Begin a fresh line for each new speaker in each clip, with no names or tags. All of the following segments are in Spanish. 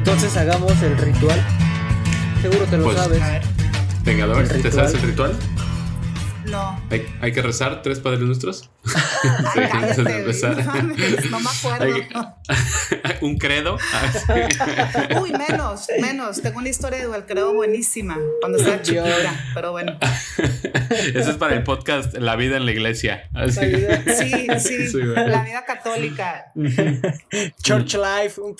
Entonces hagamos el ritual. Seguro te lo
Pues,
sabes.
A ver.
Venga, Dor,
¿El
¿te sabes el ritual?
No.
Hay, hay que rezar tres padres nuestros.
Ay,
antes de empezar.
No me acuerdo.
Que- Un credo. Ah.
Uy, menos, menos. Tengo una historia de credo buenísima cuando estaba chiquita, pero bueno.
Eso es para el podcast La vida en la iglesia. Así.
Sí, sí,
Sí,
la vida católica.
Church life, un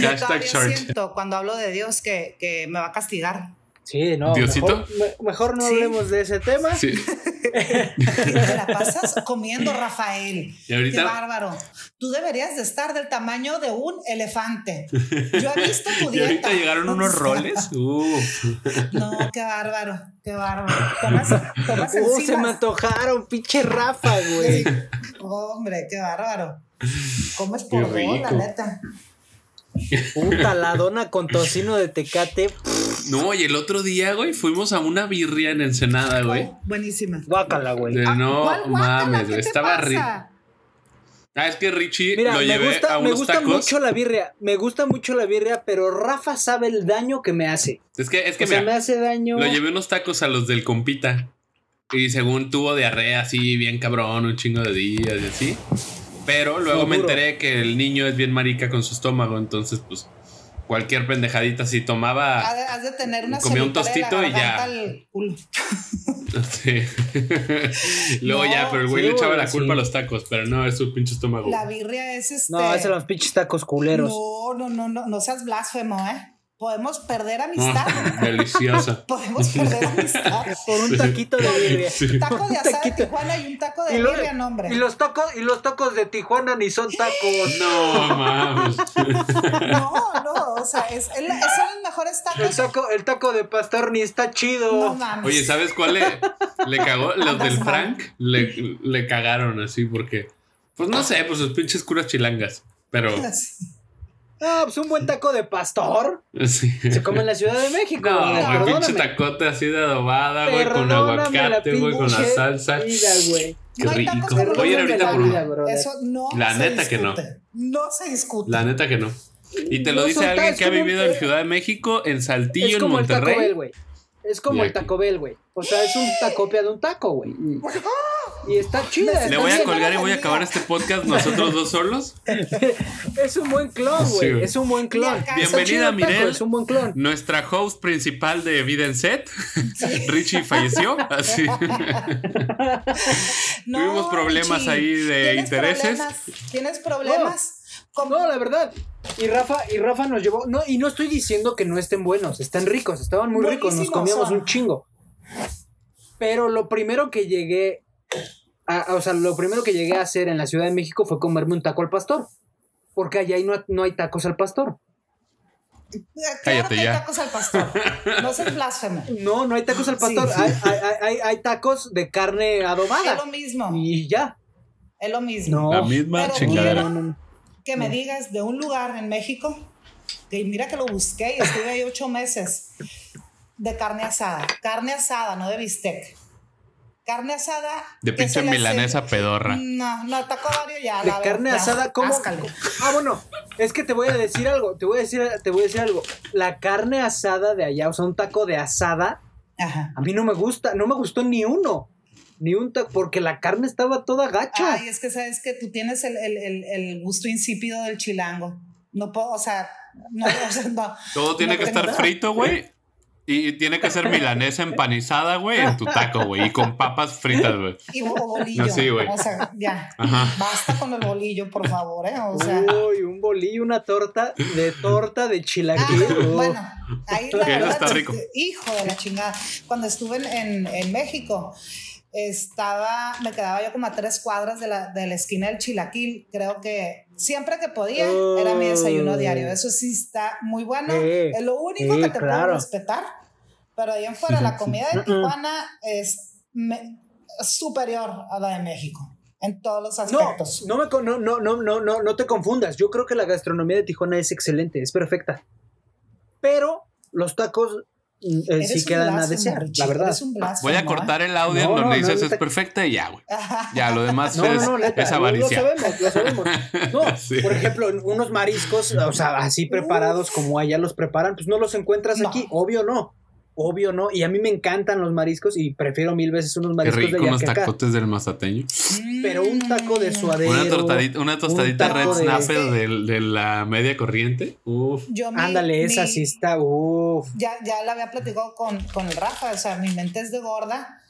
Yo
Hashtag
todavía
church.
siento cuando hablo de Dios que, que me va a castigar.
Sí, no.
¿Diosito?
Mejor, me- mejor no
Sí.
hablemos de ese tema.
Sí.
Y te la pasas comiendo, Rafael.
Y ahorita-
Qué bárbaro. Tú deberías de estar del tamaño de un elefante. Yo he visto tu
Y
dieta.
ahorita llegaron unos roles. Uf.
No, qué bárbaro, qué bárbaro. Tomas, tomas
Uh, se me antojaron, pinche Rafa, güey.
Hombre, qué bárbaro. Comes por dos, la neta.
Puta, la dona con tocino de tecate.
No, y el otro día, güey, fuimos a una birria en Ensenada, güey.
Oh, buenísima.
Guácala, güey.
De
Ah,
no mames,
¿Qué
güey. Estaba rico. Ah, es que Richie
Mira,
lo
me
llevé
gusta,
a
me
unos
gusta
tacos.
mucho la birria. Me gusta mucho la birria, pero Rafa sabe el daño que me hace.
Es que, es que
o sea,
mira,
me hace daño.
lo llevé unos tacos a los del compita. Y según tuvo diarrea así, bien cabrón, un chingo de días y así. Pero luego me enteré que el niño es bien marica con su estómago, entonces pues cualquier pendejadita si
Has
tomaba
de, has de tener una
Comía un tostito y ya.
garganta al culo.
sí. luego
No,
ya, pero el güey
sí,
le echaba la
sí.
culpa a los tacos, pero no, es su pinche estómago.
La birria es este.
No, esos son los pinches tacos culeros.
No, no, no, no, no seas blasfemo, ¿eh? Podemos perder amistad.
Deliciosa.
Podemos perder amistad.
Por un taquito de birria.
Sí.
Taco de asada de. Tijuana y un taco de
lo-
birria, no, hombre.
Y los tacos, y los tacos de Tijuana ni son tacos.
No mames.
No, no, o sea, es, el- son los mejores
El
tacos.
taco, el taco de pastor ni está chido.
No mames.
Oye, ¿sabes cuál le, le cagó? Los
Andas
del
mal.
Frank le, le cagaron así porque. Pues no sé, pues sus pinches curas chilangas. Pero.
Ah, pues un buen taco de pastor.
Sí.
Se come en la Ciudad de México.
No,
güey,
pinche tacote así de adobada, güey, con aguacate, güey, con la salsa.
vida, güey.
Qué
No
rico.
los
Oye,
de
ahorita
la
por
brother.
Eso no
La
se
neta que no.
No se discute.
La neta que no. Y te lo
No
dice alguien que ha vivido en Ciudad de México, en Saltillo,
Es
en
como el Taco
Monterrey.
Bell, güey. Es como el. Taco Bell, güey. O sea, es un tacopia de un taco, güey. Y está chida.
Le
está
voy a colgar y voy a acabar este podcast nosotros dos solos.
Es un buen clon, güey. es un buen clon.
Bienvenida,
Mirel.
Es un buen clon.
Nuestra host principal de Vida en Set, Richie, falleció. Así.
No,
Tuvimos problemas
Richie,
ahí de
¿tienes
intereses.
problemas? ¿Tienes problemas?
No, la verdad. Y Rafa, y Rafa nos llevó. No, y no estoy diciendo que no estén buenos, están ricos, estaban muy ricos, nos comíamos
son.
un chingo. Pero lo primero que llegué. A, o sea, lo primero que llegué a hacer en la Ciudad de México fue comerme un taco al pastor. Porque allá no, no hay tacos al pastor.
Claro
Cállate
que hay
ya.
tacos al pastor. No seas blasfemo.
No, no hay tacos al pastor.
Sí.
Hay, hay- hay- hay- hay tacos de carne
Es
adobada.
lo mismo.
Y ya.
Es lo mismo.
No.
La misma
Pero
chingadera.
quiero-. Que me digas de un lugar en México, que mira que lo busqué y estuve ahí ocho meses, de carne asada. Carne asada, no de bistec. Carne asada.
De pinche
hace-
milanesa pedorra.
No, no, taco varios ya.
De
la
carne
verdad,
asada, ¿cómo?
áscale.
Ah, bueno, es que te voy a decir algo, te voy a decir, te voy a decir algo. La carne asada de allá, o sea, un taco de asada,
Ajá.
a mí no me gusta, no me gustó ni uno. Ni un taco, porque la carne estaba toda gacha.
Ay, es que sabes que tú tienes el, el- el- el gusto insípido del chilango. No puedo, o sea, no, o sea, no.
Todo tiene
No
que estar frito, güey. Y tiene que ser milanesa empanizada, güey, en tu taco, güey. Y con papas fritas, güey.
Y bolillo.
Así, güey.
O sea, ya.
Ajá.
Basta con el bolillo, por favor, ¿eh? O sea.
Uy, un bolillo, una torta de torta de
Ah,
chilaquil. uh.
bueno, ahí la verdad,
está rico.
hijo de la chingada. Cuando estuve en, en- en México, estaba, me quedaba yo como a tres cuadras de la, de la esquina del Chilaquil. Creo que siempre que podía era mi desayuno
Oh.
diario. Eso sí está muy bueno.
Sí,
es lo único
sí,
que te
claro.
puedo respetar. Pero ahí en fuera, la comida de. Tijuana es me- superior a la de México. En todos los
No,
aspectos.
no, me, con- no, no, no, no, no, no te confundas. Yo creo que la gastronomía de Tijuana es excelente, es perfecta. Pero los tacos sí
un
quedan a desear,
Richie,
la verdad.
Voy a
¿eh?
cortar el audio
No,
en donde
no,
dices
no,
es perfecta y ya, güey. Ya, lo demás
No,
es,
no, no, neta,
es
lo-
avaricia.
Lo sabemos, lo sabemos. No,
Sí.
por ejemplo, unos mariscos, o sea, así preparados como allá los preparan, pues no los encuentras
No.
aquí, obvio no. Obvio no, y a mí me encantan los mariscos y prefiero mil veces unos
Qué
mariscos
rico
de
unos tacotes del mazateño.
Pero un taco de suadero.
Una tostadita, una tostadita red
de-
snapper de, de la media corriente. Uf.
Yo mi-
Ándale, esa sí está, uff.
Ya, ya la había platicado con, con el Rafa, o sea, mi mente es de gorda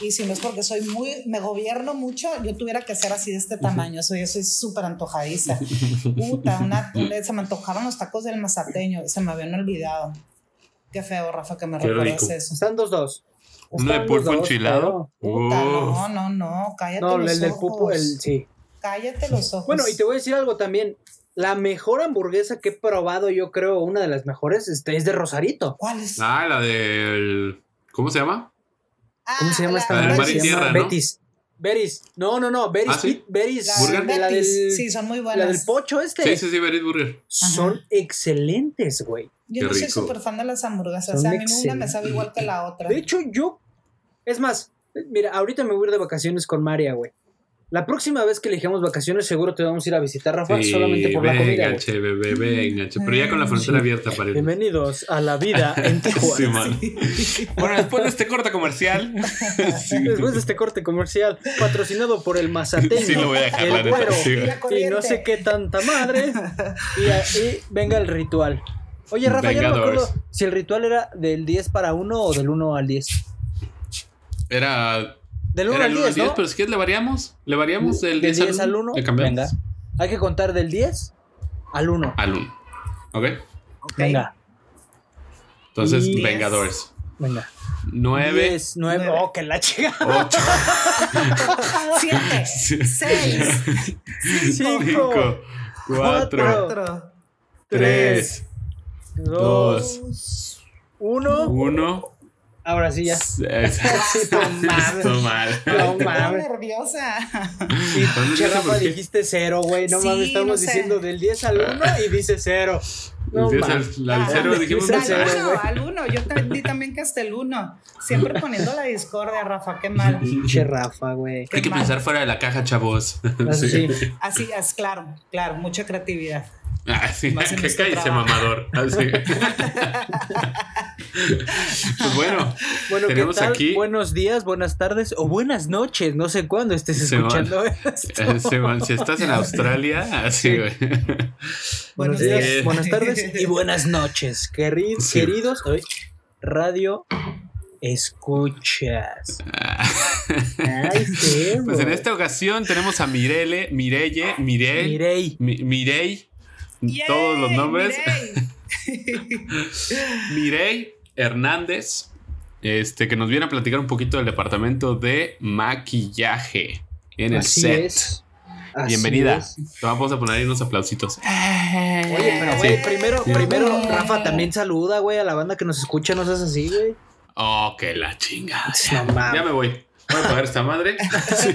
y si no es porque soy muy, me gobierno mucho, yo tuviera que ser así de este tamaño, soy, yo soy súper antojadiza. Puta, una, una- se me antojaron los tacos del mazateño, se me habían olvidado. Qué feo, Rafa, que me
rico.
eso.
Están dos dos.
Uno de pulpo
dos,
enchilado.
Puta, no, no, no, cállate
No,
los
el del
ojos.
pulpo, el sí.
Cállate los ojos.
Bueno, y te voy a decir algo también. La mejor hamburguesa que he probado, yo creo, una de las mejores, este, es de Rosarito.
¿Cuál es?
Ah, la del. ¿Cómo se llama?
¿Cómo se llama
la-
esta
La del mar y
Se llama
tierra, ¿no?
Betis. Beris. No, no, no. Beris.
¿Ah, sí?
Beris.
la-
Burger.
de La del,
Betis. Sí, son muy buenas.
la del pocho este.
Sí, sí, sí, Berit Burger.
Son excelentes, güey.
Yo
Qué
no soy súper fan de las hamburguesas.
Son
o sea, a mí una me sabe igual que la otra.
De hecho, yo. Es más, mira, ahorita me voy a ir de vacaciones con María, güey. La próxima vez que elegimos vacaciones, seguro te vamos a ir a visitar, Rafa,
Sí,
solamente por la comida.
venga, che, bebé, venga, che. Pero ya con la frontera
Sí.
abierta para ir.
Bienvenidos a la vida en Tijuana.
Sí, man. Bueno, después de este corte comercial. sí,
Después de este corte comercial, patrocinado por el Mazateño,
Sí, lo voy a dejar,
el güero, y no sé qué tanta madre. Y, ahí venga el ritual. Oye, Rafa, ya no me acuerdo si el ritual era del 10 para 1 o del 1 al 10.
Era.
Del 1
Era
al
el
10,
10,
¿no?
pero si quieres le variamos. Le variamos del
Del
10, al 1. Le cambiamos.
Venga. Hay que contar del 10 al 1.
Al 1. ¿Ok?
Venga,
Entonces,
Y- venga.
Vengadores. 9,
10, 9.
Nueve.
Oh, que la chica.
8,
Siete, seis,
5,
5, 4,
cuatro,
3,
2,
2,
1.
1.
Ahora sí ya.
Sí,
no mames. No
Estoy
mames.
nerviosa.
Sí,
sé
Rafa, dijiste 0, güey. No
Sí,
mames, estamos
no sé.
diciendo del 10 al 1 y dice 0. No
el- al 0 dijimos.
Dice
Al
cero,
uno,
güey.
al uno. Yo entendí también que hasta el uno. Siempre poniendo la discordia, Rafa, qué mal.
Pinche Rafa, güey.
Hay que
mal.
pensar fuera de la caja, chavos.
Así sí.
Así es, claro, claro, mucha creatividad.
Ah, sí, que cállese, mamador. Así. pues bueno,
Bueno, ¿qué
tenemos
tal?
aquí.
Buenos días, buenas tardes o buenas noches. No sé cuándo estés escuchando esto.
eh, Simón, si estás en Australia, así, güey.
Buenos días, buenas tardes y buenas noches. Queri-
Sí.
Queridos, ay, radio escuchas. Ay, feo.
Pues en esta ocasión tenemos a Mirele, Mirelle, Mirey,
Mirey.
Todos los nombres.
Mirey.
Mirey Hernández, este, que nos viene a platicar un poquito del departamento de maquillaje en el
Así
set.
es. Así
Bienvenida.
es.
Te vamos a poner ahí unos aplausitos.
Oye, pero
Sí.
primero,
Sí.
primero. Rafa también saluda, güey, a la banda que nos escucha, no seas así, güey.
Oh, que la chinga.
No.
Ya me voy. Voy a apagar esta madre. Sí.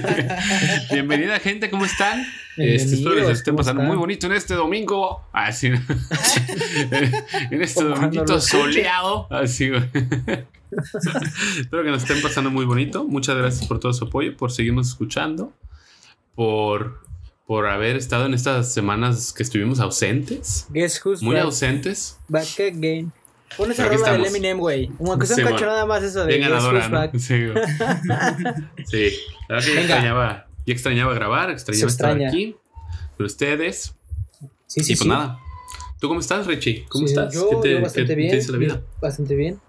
Bienvenida, gente. ¿Cómo están? Este, espero les
Bienvenidos,
estén
¿cómo
pasando
están?
muy bonito en este domingo. Así. en este
escuchen.
soleado. Así, güey. Espero que nos estén pasando muy bonito. Muchas gracias por todo su apoyo, por seguirnos escuchando, por, por haber estado en estas semanas que estuvimos ausentes.
Guess who's
Muy
back,
ausentes.
back again. Pon esa rola del. Eminem, güey. Aunque sea un cacho nada más eso de
Bien. Sí, güey. Sí. La verdad que extrañaba, ya extrañaba grabar, extrañaba
Se
estar
extraña.
aquí con ustedes.
Sí, sí,
y pues
sí.
nada. ¿Tú cómo estás, Richie? ¿Cómo
Sí,
estás?
Yo,
¿Qué te,
yo bastante
qué-
bien.
qué dice la vida?
Bastante bien.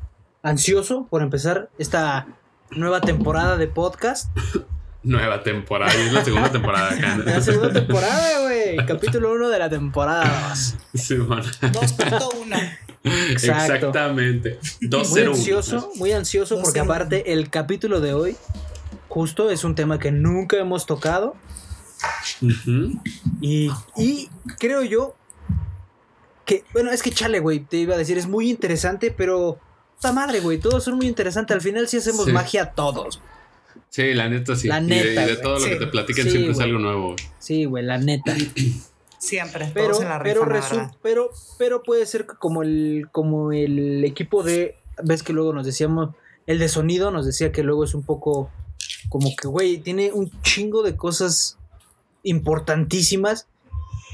Ansioso por empezar esta nueva temporada de podcast.
Nueva temporada. y Es la segunda temporada acá.
La segunda temporada, güey. Capítulo 1 de la temporada 2.
Sí, bueno.
2.1.
Exacto.
Exactamente.
Muy
201.
ansioso, muy ansioso porque
201.
aparte el capítulo de hoy justo es un tema que nunca hemos tocado y, y creo yo que, bueno, es que chale, güey, te iba a decir, es muy interesante, pero... Puta madre, güey, todos son muy interesantes. Al final sí hacemos
Sí.
magia todos.
Sí, la neta sí.
La
Y de- y
neta,
de, todo lo
Sí.
que te platican
Sí,
siempre es algo nuevo. güey.
Sí, güey, la neta.
Siempre,
Pero,
todos en la
pero,
rifa,
resu- pero, pero puede ser que como el, como el equipo de ves que luego nos decíamos, el de sonido nos decía que luego es un poco como que, güey, tiene un chingo de cosas importantísimas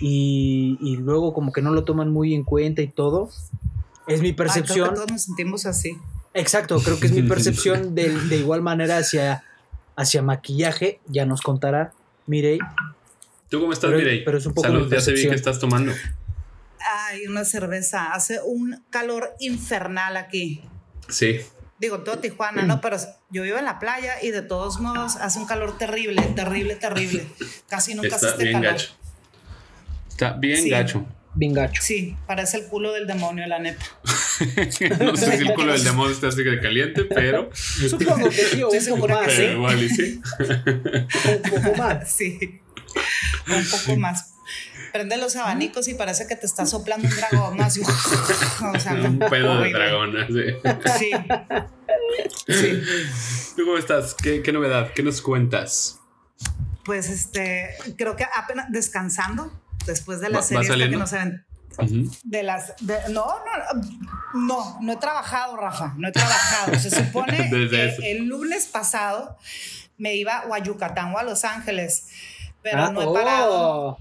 y, y luego como que no lo toman muy en cuenta y todo. Es mi
Ay, creo que
percepción.
todos nos sentimos así.
Exacto, creo que es mi percepción de, de igual manera hacia, hacia maquillaje. Ya nos contará Mirei.
¿Tú cómo estás,
Pero-
Mirei?
pero es un poco
Salud, ya te vi que estás tomando.
Ay, una cerveza. Hace un calor infernal aquí.
Sí.
Digo, todo Tijuana, ¿no? Pero yo vivo en la playa y de todos modos hace un calor terrible, terrible, terrible. Casi nunca hace
Está
este
bien
calor.
gacho. Está bien
Sí.
gacho.
Bien gacho.
Sí, parece el culo del demonio, la neta.
no sé si el culo del demonio está así de caliente, pero,
Supongo que sí, o un poco más,
pero
¿eh?
igual y sí.
Un poco más.
Sí, un poco más. Prende los abanicos y parece que te está soplando un dragón más. y- o sea,
Un pedo de dragón.
Sí. Sí.
¿Tú cómo estás? ¿Qué, qué novedad? ¿Qué nos cuentas?
Pues este, creo que apenas descansando después de
¿Va-
la
va
serie esta que nos ven.
Ujú.
De las. de- no, no, no, no he trabajado, Rafa. No he trabajado. Se supone que el lunes pasado me iba o a Yucatán o a Los Ángeles, pero
Ah,
no he parado.
oh.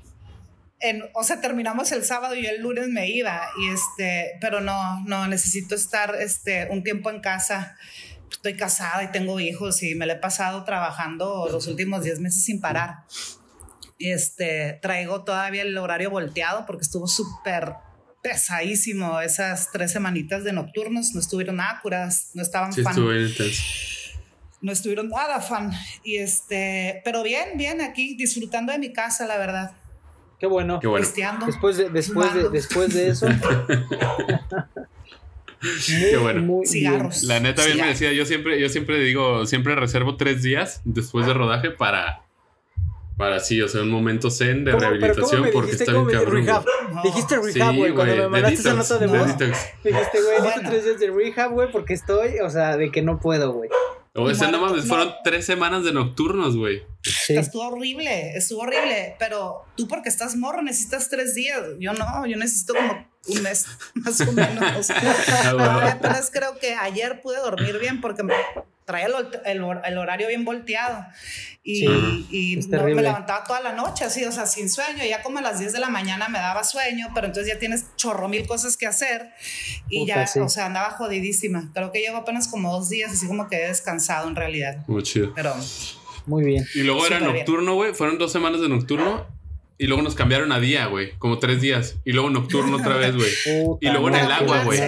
En- o sea, terminamos el sábado y yo el lunes me iba. Y este, pero no, no, necesito estar este, un tiempo en casa. Estoy casada y tengo hijos y me la he pasado trabajando los últimos 10 meses sin parar. Y este, traigo todavía el horario volteado porque estuvo súper pesadísimo esas tres semanitas de nocturnos. No estuvieron curadas, no estaban
Sí,
fan
estuvo intenso.
No estuvieron nada fan. Y este, pero bien, bien, aquí disfrutando de mi casa, la verdad.
Qué bueno.
Qué bueno.
Pisteando.
Después de, después de, después de eso.
Qué bueno.
muy
Cigarros.
La neta bien
Sí,
me decía, yo siempre, yo siempre digo, siempre reservo tres días después de rodaje para, para sí, o sea, un momento zen de
¿Cómo- pero
rehabilitación
cómo me
porque está
¿Cómo
bien cabrón.
rehab?
güey.
No.
Dijiste
Sí,
rehab, güey, cuando
güey,
me
de
mandaste esa nota de voz. Dijiste, güey, necesito tres días de rehab, güey, porque estoy, o sea, de que no puedo, güey.
O sea, no mames, fueron tres semanas de nocturnos, güey.
Sí.
Estuvo horrible, estuvo horrible, pero tú porque estás morro necesitas tres días, yo no, yo necesito como un mes, más o menos.
Ah.
Ahora apenas creo que ayer pude dormir bien porque me traía el, el el horario bien volteado y,
Sí,
y no, me levantaba toda la noche así, o sea, sin sueño, ya como a las 10 de la mañana me daba sueño, pero entonces ya tienes chorro mil cosas que hacer y
Puta,
ya,
sí.
o sea, andaba jodidísima. Creo que llevo apenas como dos días, así como que he descansado en realidad,
Muy chido.
pero
Muy bien.
Y luego era
Súper
nocturno, güey. Fueron dos semanas de nocturno. Y luego nos cambiaron a día, güey. Como tres días. Y luego nocturno otra vez, güey. Y luego en el agua, güey.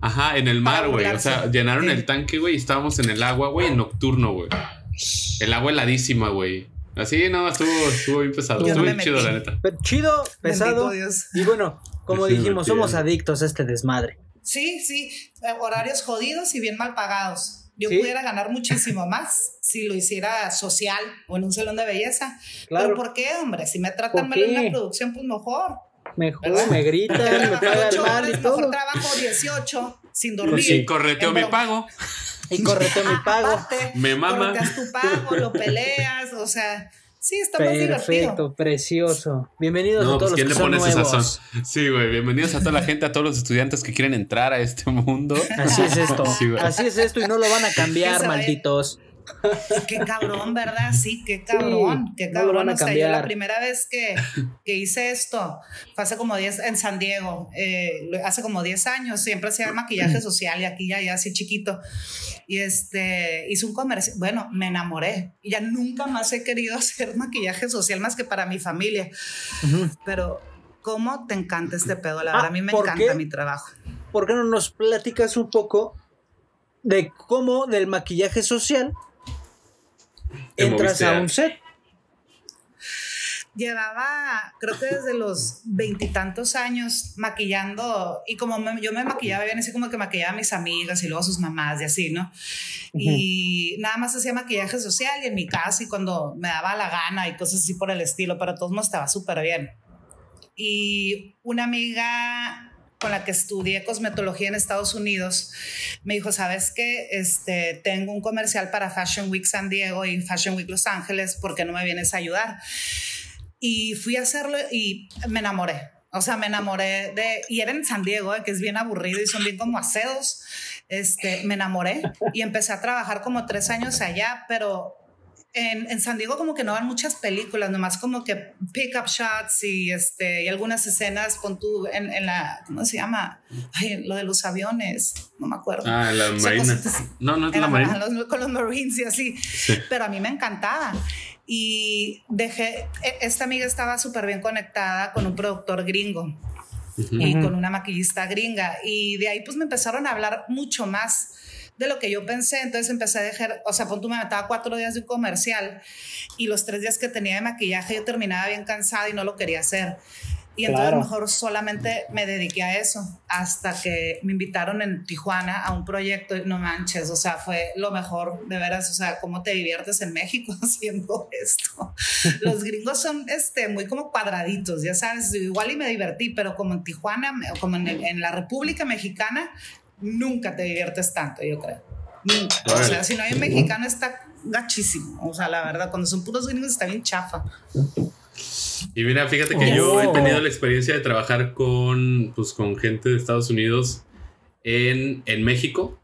Ajá, en el mar, güey. O sea, llenaron
Sí.
el tanque, güey. Y estábamos en el agua, güey, en nocturno, güey. El agua heladísima, güey. Así, no, estuvo, estuvo bien pesado.
Yo
estuvo
me
bien chido, la neta.
Pero chido, pesado.
bendito.
Y bueno, como
Sí,
dijimos,
divertido.
somos adictos a este desmadre.
Sí, sí, horarios jodidos y bien mal pagados. Yo
Sí.
pudiera ganar muchísimo más si lo hiciera social o en un salón de belleza.
Claro.
Pero ¿por qué, hombre? Si me tratan
¿Por
mal en una producción, pues mejor.
Mejor
¿Verdad?
me gritan, me pagan mal y todo.
Mejor trabajo 18 sin dormir.
Pues sí.
Correteo mi pago.
Y correcto mi pago.
Aparte,
Me mama.
correteas tu pago, lo peleas, o sea, sí, está más divertido.
Perfecto, precioso. Bienvenidos
No,
a todos
pues ¿quién le
los que son nuevos.
sazón? Sí, güey. Bienvenidos a toda la gente, a todos los estudiantes que quieren entrar a este mundo.
Así es esto.
Sí.
Así es esto y no lo van a cambiar, malditos.
Qué cabrón, ¿verdad? Sí, qué cabrón, qué
no lo
cabrón.
a
o sea, yo la primera vez que, que hice esto fue hace como 10 en San Diego, eh, hace como 10 años, siempre hacía maquillaje social y aquí ya, ya así chiquito. Y este, hice un comercio, bueno, me enamoré y ya nunca más he querido hacer maquillaje social más que para mi familia. Pero, ¿cómo te encanta este pedo? La
Ah,
verdad, a mí me
¿por
encanta
qué?
mi trabajo.
¿Por qué no nos platicas un poco de cómo del maquillaje social entras a un set?
Llevaba, creo que desde los veintitantos años maquillando, y como me- yo me maquillaba bien, así como que maquillaba a mis amigas y luego a sus mamás y así, ¿no? Y nada más hacía maquillaje social y en mi casa y cuando me daba la gana y cosas así por el estilo, pero todos modos estaba súper bien. Y una amiga con la que estudié cosmetología en Estados Unidos, me dijo, ¿sabes qué? Este, tengo un comercial para Fashion Week San Diego y Fashion Week Los Ángeles, ¿por qué no me vienes a ayudar? Y fui a hacerlo y me enamoré. O sea, me enamoré de... Y era en San Diego, eh, que es bien aburrido y son bien como acedos. este, me enamoré y empecé a trabajar como tres años allá, pero en, en, San Diego como que no van muchas películas, nomás como que pick-up shots y, este, y algunas escenas con tu, en, en, la, ¿cómo se llama? Ay, lo de los aviones, no me acuerdo.
Ah, la marina. No, no es la marina.
Los, con los marines y así. Sí. Pero a mí me encantaba. Y dejé, e, esta amiga estaba súper bien conectada con un productor gringo. Uh -huh. Y con una maquillista gringa. Y de ahí pues me empezaron a hablar mucho más de lo que yo pensé. Entonces empecé a dejar, o sea, pon tú me mataba cuatro días de un comercial y los tres días que tenía de maquillaje yo terminaba bien cansada y no lo quería hacer. Y entonces claro. mejor solamente me dediqué a eso hasta que me invitaron en Tijuana a un proyecto y no manches, o sea, fue lo mejor, de veras, o sea, cómo te diviertes en México haciendo esto. Los gringos son este, muy como cuadraditos, ya sabes, igual y me divertí, pero como en Tijuana, como en, el, en la República Mexicana, nunca te diviertes tanto, yo creo. Nunca. O sea, si no hay un mexicano está gachísimo. O sea, la verdad, cuando son puros gringos está bien chafa.
Y mira, fíjate que oh. yo he tenido la experiencia de trabajar con, pues, con gente de Estados Unidos en, en México.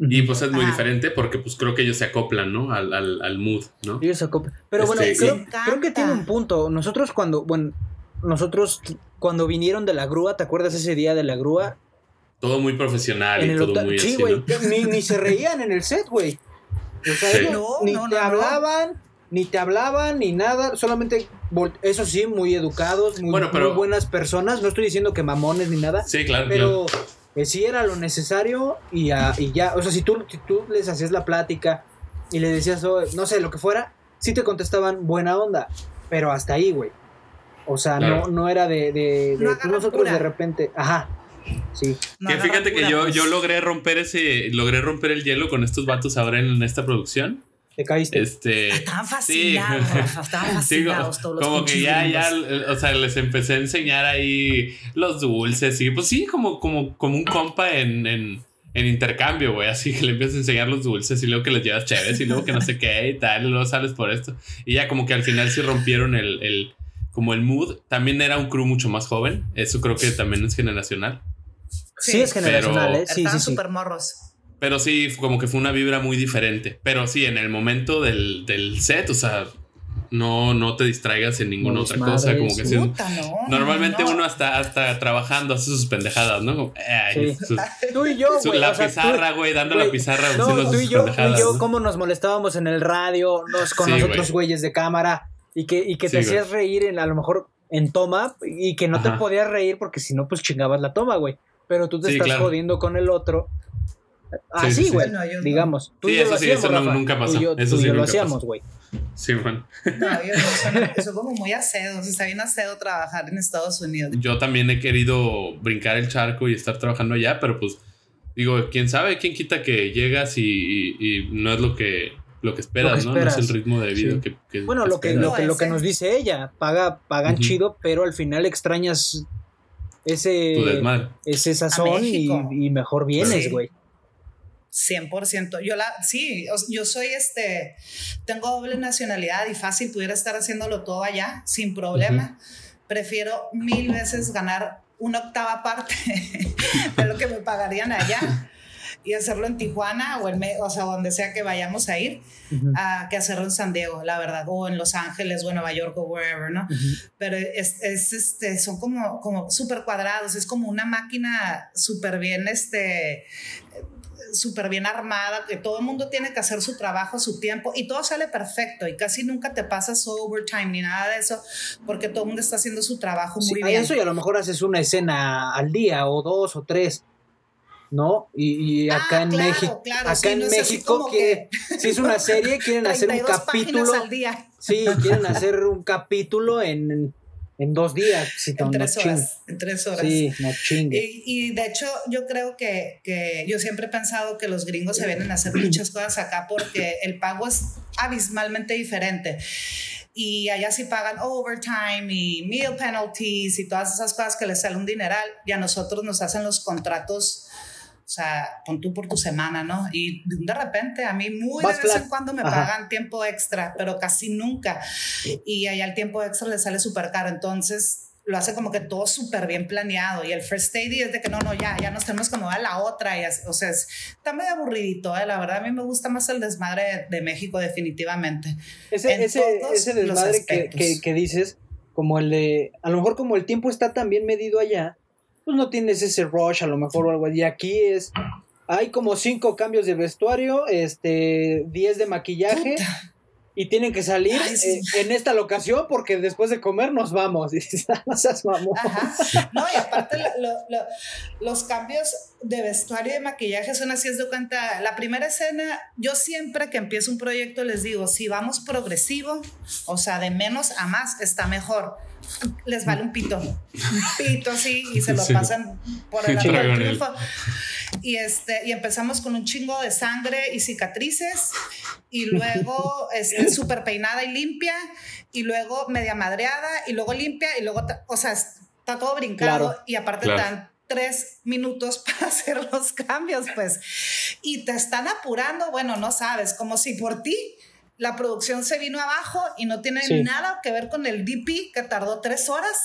Y pues es muy Ajá. diferente porque pues creo que ellos se acoplan, ¿no? Al, al, al mood, ¿no?
Ellos se acoplan. Pero este, bueno, creo, sí. creo, que tiene un punto. Nosotros cuando, bueno, nosotros cuando vinieron de la grúa, ¿te acuerdas ese día de la grúa?
Todo muy profesional y todo muy
Sí, güey, ¿no? ni, ni, se reían en el set, güey. O sea, sí. no, ni no, te no, hablaban, ni te hablaban, ni nada, solamente, eso sí, muy educados, muy,
bueno, pero,
muy buenas personas, no estoy diciendo que mamones ni nada.
Sí, claro,
pero
claro.
Eh, sí era lo necesario y, uh, y, ya, o sea, si tú, si tú les hacías la plática y le decías, oh, no sé, lo que fuera, sí te contestaban buena onda, pero hasta ahí, güey. O sea, claro. no, no era de, de, de no nosotros pura. de repente, ajá, Sí.
No, que fíjate que yo, yo logré romper ese, logré romper el hielo con estos vatos ahora en esta producción.
Te caíste.
Este,
estaban fascinados, sí. estaban fascinados
sí,
todos
Como
los
que ya, ya, o sea, les empecé a enseñar ahí los dulces y pues sí, como, como, como un compa en, en, en intercambio, güey. Así que le empiezas a enseñar los dulces y luego que les llevas chéves y luego que no sé qué y tal, y luego sales por esto. Y ya como que al final sí rompieron el, el como el mood. También era un crew mucho más joven. Eso creo que también es generacional.
Sí, sí es generacional, pero, ¿eh? Sí,
Estaban
sí,
súper morros.
Pero sí, como que fue una vibra muy diferente. Pero sí, en el momento del, del set, o sea, no, no te distraigas en ninguna
Pues
otra cosa. Como que sí,
Puta, no,
normalmente
no.
uno hasta, hasta trabajando hace sus pendejadas, ¿no? Ay,
Sí.
sus-
Tú y yo, güey.
la
o sea,
pizarra, güey, dando la pizarra.
No, tú
sus
y yo, tú y yo,
¿no?
cómo nos molestábamos en el radio, nos, con
Sí,
los otros güeyes de cámara y que, y que te
Sí, güey.
hacías reír en, a lo mejor en toma y que no te
Ajá.
podías reír porque si no, pues chingabas la toma, güey. Pero tú te
Sí,
estás
claro.
jodiendo con el otro.
Sí,
Así,
sí, sí.
güey,
No, yo no.
digamos. Tú
Sí,
y yo
eso
lo
sí,
hacíamos,
eso no-
Rafa.
nunca
Tú
pasó.
y yo,
Eso
tú yo lo hacíamos, güey.
Sí, bueno.
No, yo son como muy acedos, está bien acedo trabajar en Estados Unidos.
Yo también he querido brincar el charco y estar trabajando allá, pero pues digo, quién sabe, quién quita que llegas y, y- y no es lo que lo que esperas,
Lo que
¿no? No es el ritmo de vida
Sí.
que, que-
Bueno, lo que, lo, que, lo que nos dice ella, paga, pagan
Ujú.
chido, pero al final extrañas ese, ese sazón y, y mejor vienes,
Sí.
güey.
100%. Yo la, sí, yo soy este, tengo doble nacionalidad y fácil pudiera estar haciéndolo todo allá sin problema. Prefiero mil veces ganar una octava parte de lo que me pagarían allá y hacerlo en Tijuana o en, o sea, donde sea que vayamos a ir, a que hacerlo en San Diego, la verdad, o en Los Ángeles o en Nueva York o wherever, ¿no? pero es, es, este, son como, como súper cuadrados, es como una máquina súper bien, este, súper bien armada, que todo el mundo tiene que hacer su trabajo, su tiempo, y todo sale perfecto, y casi nunca te pasas overtime ni nada de eso, porque todo el mundo está haciendo su trabajo
Sí,
muy
hay
bien.
eso y a lo mejor haces una escena al día o dos o tres, ¿no? Y, y acá
Ah,
en
claro,
México,
claro,
acá
sí,
en
no
México,
como
que, si es una serie, quieren hacer un
32 páginas
capítulo,
al día,
sí, quieren hacer un capítulo en, en dos días, si
en tres
no
horas, en tres horas.
Sí, no chingue.
Y, y de hecho, yo creo que, que yo siempre he pensado que los gringos se vienen a hacer muchas cosas acá porque el pago es abismalmente diferente. Y allá sí pagan overtime y meal penalties y todas esas cosas que les sale un dineral. Y a nosotros nos hacen los contratos, o sea, pon tú por tu semana, ¿no? Y de repente a mí muy
Vas
de vez
flat.
en cuando me
Ajá.
pagan tiempo extra, pero casi nunca. Y allá el tiempo extra les sale súper caro. Entonces, lo hace como que todo súper bien planeado y el first lady es de que no, no, ya, ya nos tenemos como a la otra y o sea, está medio aburridito, ¿eh? la verdad a mí me gusta más el desmadre de, México definitivamente.
Ese, ese, ese desmadre que, que, que, dices, como el de, a lo mejor como el tiempo está tan bien medido allá, pues no tienes ese rush a lo mejor o algo, y aquí es... Hay como cinco cambios de vestuario, este, diez de maquillaje, y tienen que salir eh, en esta locación porque después de comer nos vamos. Y ah, no seas
No, y aparte los cambios de vestuario y de maquillaje son así, es de cuenta. La primera escena, yo siempre que empiezo un proyecto les digo, si vamos progresivo, o sea, de menos a más, está mejor les vale un pito, un pito así y se lo pasan por el triunfo. Y, este, y empezamos con un chingo de sangre y cicatrices y luego este, súper peinada y limpia y luego media madreada y luego limpia y luego, o sea, está todo brincado y aparte dan tres minutos para hacer los cambios, pues. Y te están apurando, bueno, no sabes, como si por ti la producción se vino abajo y no tiene nada que ver con el DP que tardó tres horas.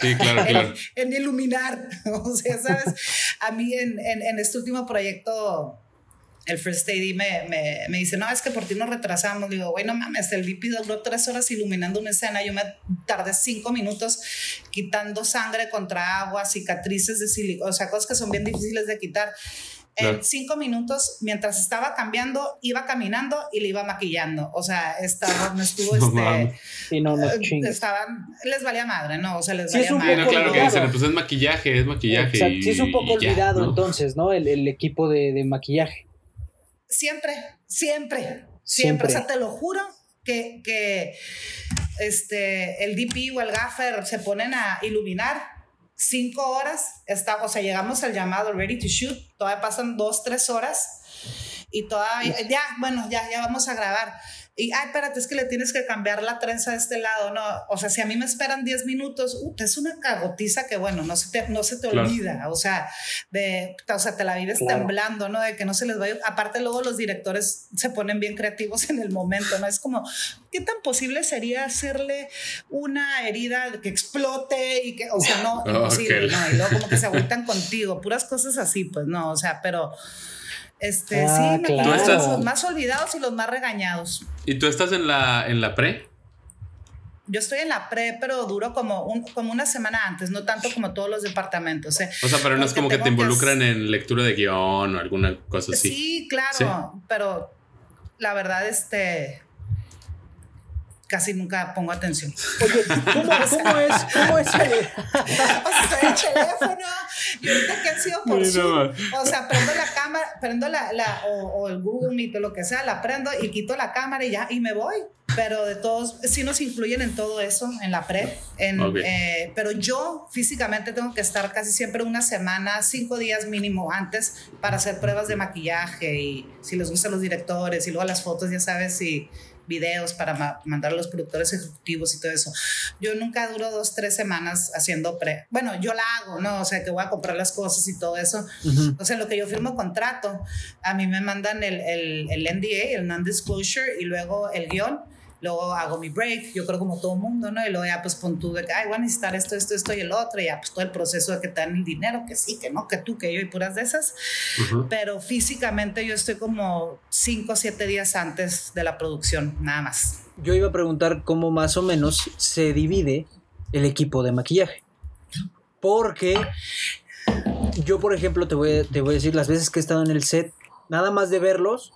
Sí, claro, claro.
en, iluminar. O sea, ¿sabes? A mí en, en, este último proyecto, el First AD me, me, me, dice, no, es que por ti nos retrasamos. Digo, güey, no mames, el DP duró tres horas iluminando una escena. Yo me tardé cinco minutos quitando sangre contra agua, cicatrices de silicona, o sea, cosas que son bien difíciles de quitar. En cinco minutos, mientras estaba cambiando, iba caminando y le iba maquillando. O sea, estaba, no estuvo este.
y no, no
eh, estaban, les valía madre, ¿no? O sea, les valía
madre. No, claro que dicen, pues es maquillaje, es maquillaje.
sí, es un poco olvidado entonces, ¿no? El, el equipo de, de, maquillaje.
Siempre, siempre, siempre, O sea, te lo juro que, que este, el DP o el gaffer se ponen a iluminar cinco horas, está, o sea, llegamos al llamado ready to shoot, todavía pasan dos, tres horas y todavía, ya, bueno, ya, ya vamos a grabar. Y, ay, espérate, es que le tienes que cambiar la trenza de este lado, ¿no? O sea, si a mí me esperan 10 minutos, uh, es una cagotiza que, bueno, no se te, no se te olvida, o sea, de, o sea, te la vives temblando, ¿no? De que no se les vaya. Aparte, luego los directores se ponen bien creativos en el momento, ¿no? Es como, ¿qué tan posible sería hacerle una herida que explote y que, o sea, no, imposible, ¿no? Y luego como que se agüitan contigo, puras cosas así, pues, no, o sea, pero este, ah, sí, los más olvidados y los más regañados.
¿Y tú estás en la, en la pre?
Yo estoy en la pre, pero duro como, un, como una semana antes, no tanto como todos los departamentos. ¿eh?
O sea, pero no es como que te involucran en lectura de guion o alguna cosa así.
Sí, claro, pero la verdad, este, casi nunca pongo atención.
Oye, ¿cómo, ¿cómo es? ¿Cómo es? o sea,
el teléfono y ahorita que han sido por Zoom, o sea, prendo la cámara, prendo la, la o, el Google Meet o lo que sea, la prendo y quito la cámara y ya, y me voy. Pero de todos, sí nos influyen en todo eso, en la pre. En, eh, pero yo físicamente tengo que estar casi siempre una semana, cinco días mínimo antes para hacer pruebas de maquillaje y si les gustan los directores y luego las fotos, ya sabes, si videos para mandar a los productores ejecutivos y todo eso. Yo nunca duro dos, tres semanas haciendo pre. Bueno, yo la hago, ¿no? O sea, que voy a comprar las cosas y todo eso. O sea, lo que yo firmo contrato, a mí me mandan el, el, el NDA, el non-disclosure, y luego el guion luego hago mi break, yo creo como todo mundo, ¿no? Y luego ya pues pon tú de que, ay, voy a necesitar esto, esto, esto y el otro, y ya pues todo el proceso de que te dan el dinero, que sí, que no, que tú, que yo y puras de esas. Pero físicamente yo estoy como 5 o 7 días antes de la producción, nada más.
Yo iba a preguntar cómo más o menos se divide el equipo de maquillaje. Porque yo, por ejemplo, te voy, te voy a decir las veces que he estado en el set, nada más de verlos,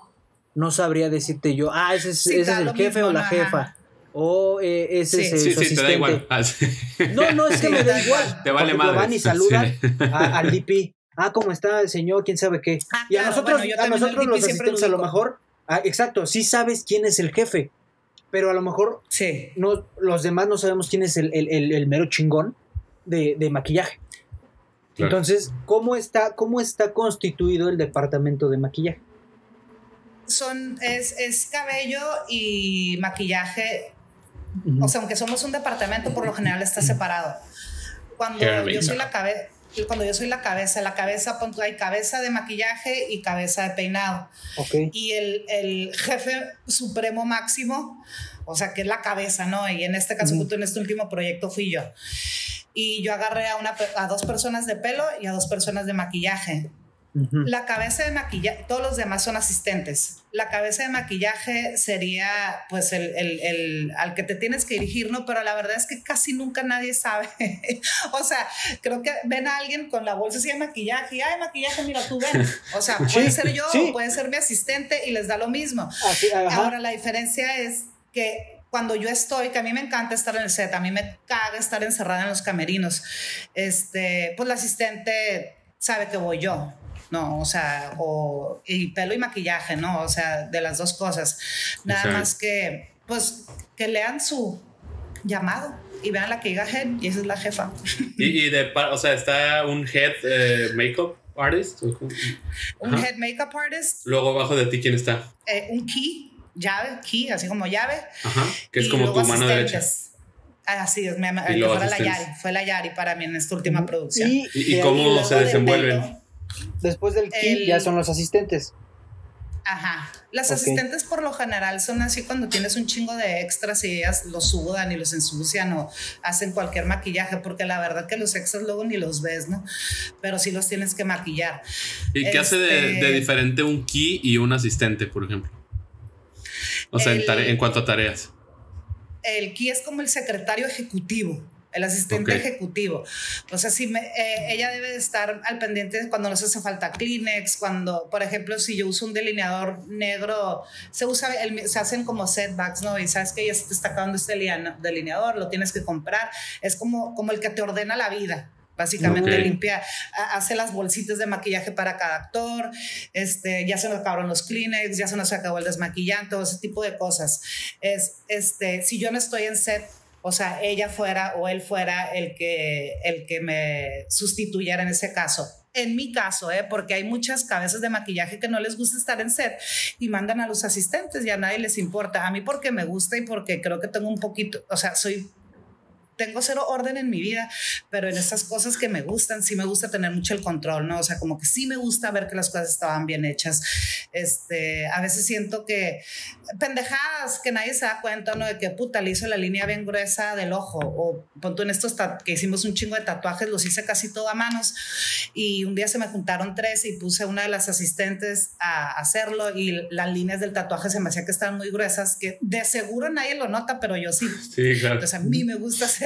no sabría decirte yo, ah, ese es, el jefe o la jefa. O eh, ese es sí, sí, te da igual. Ah, no, no, es que me da igual.
Te vale más.
Van y saludan al DP. Ah, ¿cómo está el señor? ¿Quién sabe qué? Ah, y a nosotros, a nosotros los asistentes a lo mejor, ah, exacto, sí sabes quién es el jefe, pero a lo mejor
sí.
no, los demás no sabemos quién es el, el, el, mero chingón de, de maquillaje. Entonces, ¿cómo está, ¿cómo está constituido el departamento de maquillaje?
Son, es, es cabello y maquillaje. O sea, aunque somos un departamento, por lo general está separado. Cuando yo soy la cabeza. cuando yo soy la cabeza, la cabeza, hay cabeza de maquillaje y cabeza de peinado. Y el, el jefe supremo máximo, o sea, que es la cabeza, ¿no? Y en este caso, en este último proyecto fui yo. Y yo agarré a, una, a dos personas de pelo y a dos personas de maquillaje. La cabeza de maquillaje, todos los demás son asistentes. La cabeza de maquillaje sería pues el, el, el, al que te tienes que dirigir, ¿no? Pero la verdad es que casi nunca nadie sabe. o sea, creo que ven a alguien con la bolsa así de maquillaje y, ay, maquillaje, mira, tú ven. O sea, puede ser yo, puede ser mi asistente y les da lo mismo. Ahora, la diferencia es que cuando yo estoy, que a mí me encanta estar en el set, a mí me caga estar encerrada en los camerinos, este, pues la asistente sabe que voy yo. ¿No? O sea, o y pelo y maquillaje, ¿no? O sea, de las dos cosas. Nada más que, pues, que lean su llamado y vean la que diga head y esa es la jefa.
Y, de, o sea, está un head eh, makeup artist.
Un head makeup artist.
Luego abajo de ti, ¿quién está?
Eh, un key, llave, key, así como llave.
Ajá, que es como tu mano derecha.
Así es, me, fue la Yari, fue la Yari para mí en esta última producción.
¿Y, cómo se desenvuelven?
Después del kit ya son los asistentes.
Ajá. Las asistentes por lo general son así cuando tienes un chingo de extras y ellas los sudan y los ensucian o hacen cualquier maquillaje, porque la verdad que los extras luego ni los ves, ¿no? Pero sí los tienes que maquillar.
¿Y qué hace de, este diferente un key y un asistente, por ejemplo? O sea, en cuanto a tareas.
El key es como el secretario ejecutivo el asistente ejecutivo. O sea, si me, eh, ella debe estar al pendiente cuando nos hace falta Kleenex, cuando, por ejemplo, si yo uso un delineador negro, se usa, se hacen como setbacks, ¿no? Y sabes que ya se te está acabando este delineador, lo tienes que comprar. Es como, como el que te ordena la vida. Básicamente limpia, hace las bolsitas de maquillaje para cada actor, este, ya se nos acabaron los Kleenex, ya se nos acabó el desmaquillante, todo ese tipo de cosas. Es, este, si yo no estoy en set, o sea, ella fuera o él fuera el que, el que me sustituyera en ese caso. En mi caso, ¿eh? porque hay muchas cabezas de maquillaje que no les gusta estar en set y mandan a los asistentes y a nadie les importa. A mí porque me gusta y porque creo que tengo un poquito, o sea, soy tengo cero orden en mi vida, pero en esas cosas que me gustan, sí me gusta tener mucho el control, ¿no? O sea, como que sí me gusta ver que las cosas estaban bien hechas. Este, a veces siento que pendejadas que nadie se da cuenta, ¿no? De que puta le hizo la línea bien gruesa del ojo, o punto en estos que hicimos un chingo de tatuajes, los hice casi todo a manos, y un día se me juntaron tres y puse una de las asistentes a hacerlo, y las líneas del tatuaje se me hacía que estaban muy gruesas, que de seguro nadie lo nota, pero yo sí.
Sí, claro.
Entonces a mí me gusta hacer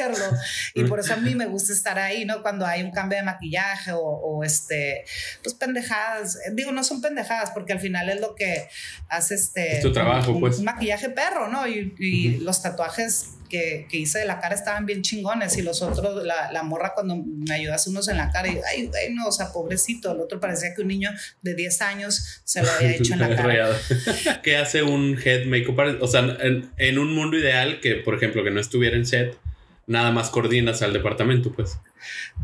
y por eso a mí me gusta estar ahí, ¿no? Cuando hay un cambio de maquillaje o, este, pues pendejadas. Digo, no son pendejadas porque al final es lo que hace este...
Es tu trabajo,
un,
pues.
Un maquillaje perro, ¿no? Y, los tatuajes que, que, hice de la cara estaban bien chingones y los otros, la, la morra cuando me ayudas unos en la cara y, ay, ay, no, o sea, pobrecito, el otro parecía que un niño de 10 años se lo había hecho en la cara.
¿Qué hace un head makeup O sea, en, en, un mundo ideal que, por ejemplo, que no estuviera en set, nada más coordinas al departamento, pues.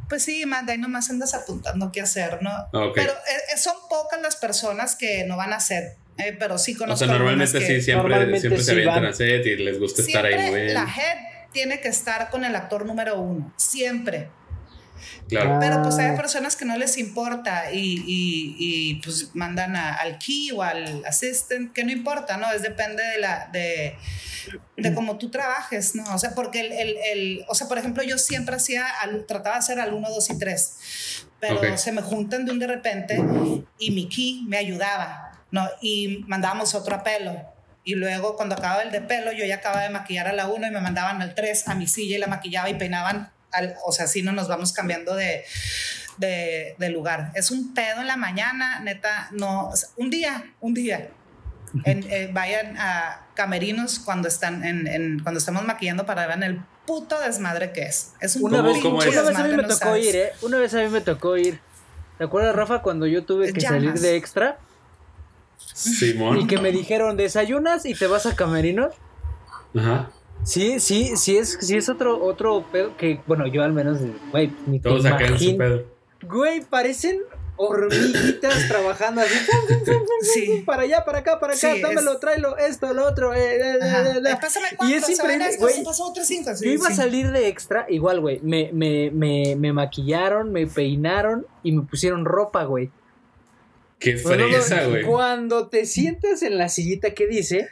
Pues sí, manda, ahí nomás andas apuntando qué hacer, ¿no? Pero eh, son pocas las personas que no van a hacer, eh, pero sí conozco.
O sea, normalmente sí, siempre, siempre se avientan a set y les gusta estar ahí muy
bien. La head tiene que estar con el actor número uno, siempre. Pero pues hay personas que no les importa y, y, y pues mandan al key o al assistant, que no importa, ¿no? Es depende de la, de, de cómo tú trabajes, ¿no? O sea, porque el, el, el o sea, por ejemplo, yo siempre hacía, trataba de hacer al 1, 2 y 3, pero se me juntan de un de repente y mi key me ayudaba, ¿no? Y mandábamos otro a pelo. Y luego cuando acababa el de pelo, yo ya acababa de maquillar a la 1 y me mandaban al 3 a mi silla y la maquillaba y peinaban o sea, si no nos vamos cambiando de, de, lugar. Es un pedo en la mañana, neta, no, un día, un día. Eh, vayan a camerinos cuando están en, cuando estamos maquillando para ver el puto desmadre que es. Es un
una vez, una vez a mí me tocó ir, ¿eh? Una vez a mí me tocó ir. ¿Te acuerdas, Rafa, cuando yo tuve que salir de extra?
Simón.
Y que me dijeron, desayunas y te vas a camerinos.
Ajá.
Sí, sí, sí es, sí es otro, otro pedo que, bueno, yo al menos, güey,
ni Todos acá en su pedo.
Güey, parecen hormiguitas trabajando así. Sí. Para allá, para acá, para acá, dámelo, tráelo, esto, lo otro. Eh, eh, eh,
y es increíble, güey. yo
iba a salir de extra, igual, güey. Me, me, me, me maquillaron, me peinaron y me pusieron ropa, güey.
Qué fresa, güey.
Cuando te sientas en la sillita que dice,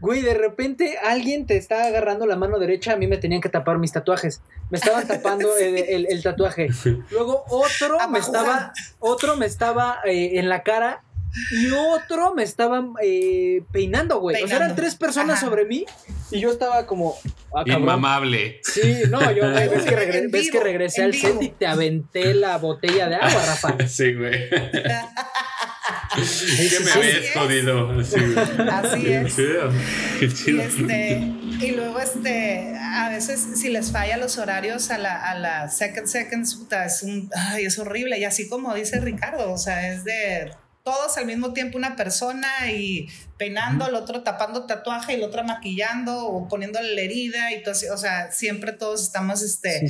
güey, de repente alguien te está agarrando la mano derecha, a mí me tenían que tapar mis tatuajes. Me estaban tapando el, tatuaje. Luego otro me estaba, otro me estaba eh, en la cara y otro me estaba eh, peinando, güey. O sea, eran tres personas sobre mí y yo estaba como.
Ah, Inmamable.
Sí, no, yo ves, que ves, que regresé al set y te aventé la botella de agua, Rafa.
Sí, güey. ¿Qué me habías jodido?
Así, es. Qué chido. Y, este, y luego, este, a veces, si les falla los horarios a la, a la second seconds, es, un, ay, es horrible. Y así como dice Ricardo, o sea, es de todos al mismo tiempo una persona y peinando, el otro tapando tatuaje y el otro maquillando o poniéndole la herida y todo, o sea, siempre todos estamos, este,